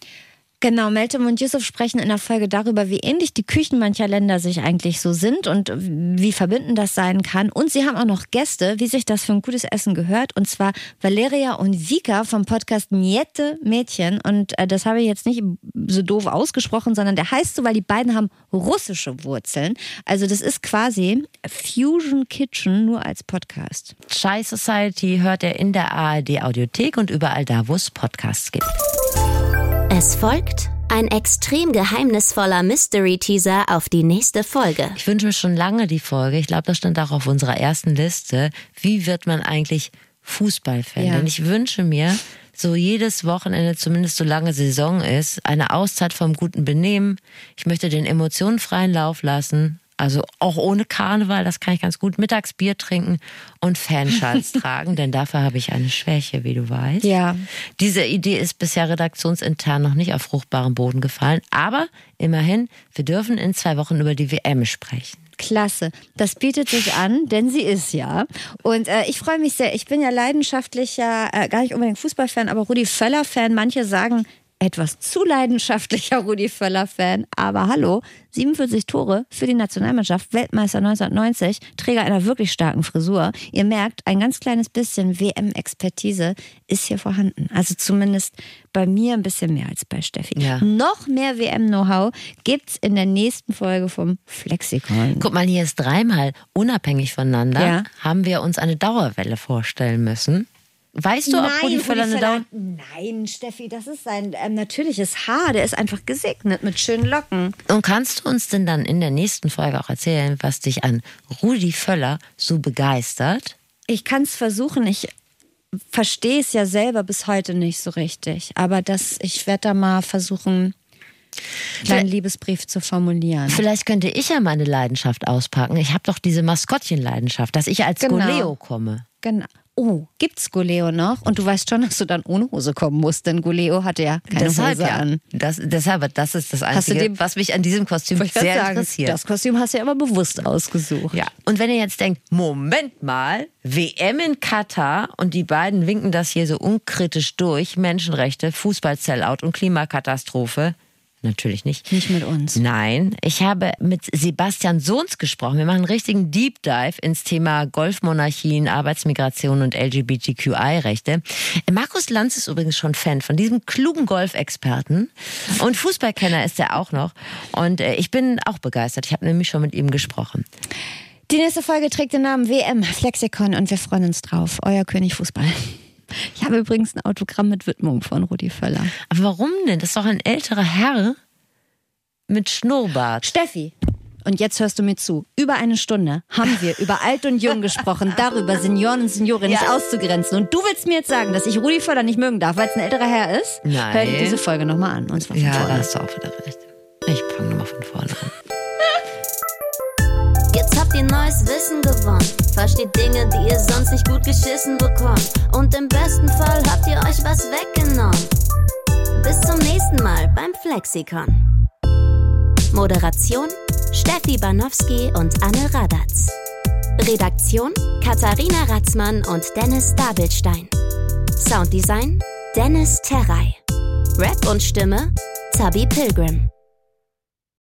Genau, Meltem und Yusuf sprechen in der Folge darüber, wie ähnlich die Küchen mancher Länder sich eigentlich so sind und wie verbinden das sein kann. Und sie haben auch noch Gäste, wie sich das für ein gutes Essen gehört. Und zwar Valeria und Vika vom Podcast Niette Mädchen. Und äh, das habe ich jetzt nicht so doof ausgesprochen, sondern der heißt so, weil die beiden haben russische Wurzeln. Also das ist quasi Fusion Kitchen nur als Podcast. Chai Society hört er in der ARD Audiothek und überall da, wo es Podcasts gibt. Es folgt ein extrem geheimnisvoller Mystery-Teaser auf die nächste Folge. Ich wünsche mir schon lange die Folge. Ich glaube, das stand auch auf unserer ersten Liste. Wie wird man eigentlich Fußballfan? Ja. Denn ich wünsche mir, so jedes Wochenende, zumindest solange Saison ist, eine Auszeit vom guten Benehmen. Ich möchte den Emotionen freien Lauf lassen, Also auch ohne Karneval, das kann ich ganz gut. Mittags Bier trinken und Fanschals tragen, denn dafür habe ich eine Schwäche, wie du weißt. Ja. Diese Idee ist bisher redaktionsintern noch nicht auf fruchtbaren Boden gefallen, aber immerhin, wir dürfen in zwei Wochen über die WM sprechen. Klasse. Das bietet sich an, denn sie ist ja. Und äh, ich freue mich sehr. Ich bin ja leidenschaftlicher, äh, gar nicht unbedingt Fußballfan, aber Rudi Völler-Fan. Manche sagen, etwas zu leidenschaftlicher Rudi Völler-Fan. Aber hallo, 47 Tore für die Nationalmannschaft, Weltmeister 1990, Träger einer wirklich starken Frisur. Ihr merkt, ein ganz kleines bisschen WM-Expertise ist hier vorhanden. Also zumindest bei mir ein bisschen mehr als bei Steffi. Ja. Noch mehr WM-Know-how gibt's in der nächsten Folge vom Flexikon. Guck mal, hier ist dreimal unabhängig voneinander, Ja. haben wir uns eine Dauerwelle vorstellen müssen. Weißt du, ob Rudi Völler eine Dauer... Nein, Steffi, das ist sein ähm, natürliches Haar. Der ist einfach gesegnet mit schönen Locken. Und kannst du uns denn dann in der nächsten Folge auch erzählen, was dich an Rudi Völler so begeistert? Ich kann es versuchen. Ich verstehe es ja selber bis heute nicht so richtig. Aber das, ich werde da mal versuchen, einen kleinen Liebesbrief zu formulieren. Vielleicht könnte ich ja meine Leidenschaft auspacken. Ich habe doch diese Maskottchenleidenschaft, dass ich als Genau. Goleo komme. Genau. Oh, gibt's Goleo noch? Und du weißt schon, dass du dann ohne Hose kommen musst, denn Goleo hatte ja keine deshalb Hose ja. an. Das, deshalb, das ist das du Einzige, dem- was mich an diesem Kostüm sehr sagen, interessiert. Das Kostüm hast du ja aber bewusst ausgesucht. Ja. Und wenn ihr jetzt denkt, Moment mal, WM in Katar und die beiden winken das hier so unkritisch durch, Menschenrechte, Fußball-Sellout und Klimakatastrophe. Natürlich nicht. Nicht mit uns. Nein, ich habe mit Sebastian Sohns gesprochen. Wir machen einen richtigen Deep Dive ins Thema Golfmonarchien, Arbeitsmigration und LGBTQI-Rechte. Markus Lanz ist übrigens schon Fan von diesem klugen Golfexperten und Fußballkenner ist er auch noch. Und äh, ich bin auch begeistert. Ich habe nämlich schon mit ihm gesprochen. Die nächste Folge trägt den Namen WM Flexikon und wir freuen uns drauf. Euer König Fußball. Ich habe übrigens ein Autogramm mit Widmung von Rudi Völler. Aber warum denn? Das ist doch ein älterer Herr mit Schnurrbart. Steffi, und jetzt hörst du mir zu. Über eine Stunde haben wir über Alt und Jung gesprochen, darüber Senioren und Seniorinnen nicht auszugrenzen. Und du willst mir jetzt sagen, dass ich Rudi Völler nicht mögen darf, weil es ein älterer Herr ist? Nein. Hör dir diese Folge nochmal an. Und zwar von Ja, da vorne. hast du auch wieder recht. Ich fange nochmal von vorne an. Jetzt habt ihr neues Wissen gewonnen. Versteht Dinge, die ihr sonst nicht gut geschissen bekommt. Und im besten Fall habt ihr euch was weggenommen. Bis zum nächsten Mal beim Flexikon. Moderation Steffi Banowski und Anne Radatz. Redaktion Katharina Ratzmann und Dennis Dabelstein. Sounddesign Dennis Terrei. Rap und Stimme Zabi Pilgrim.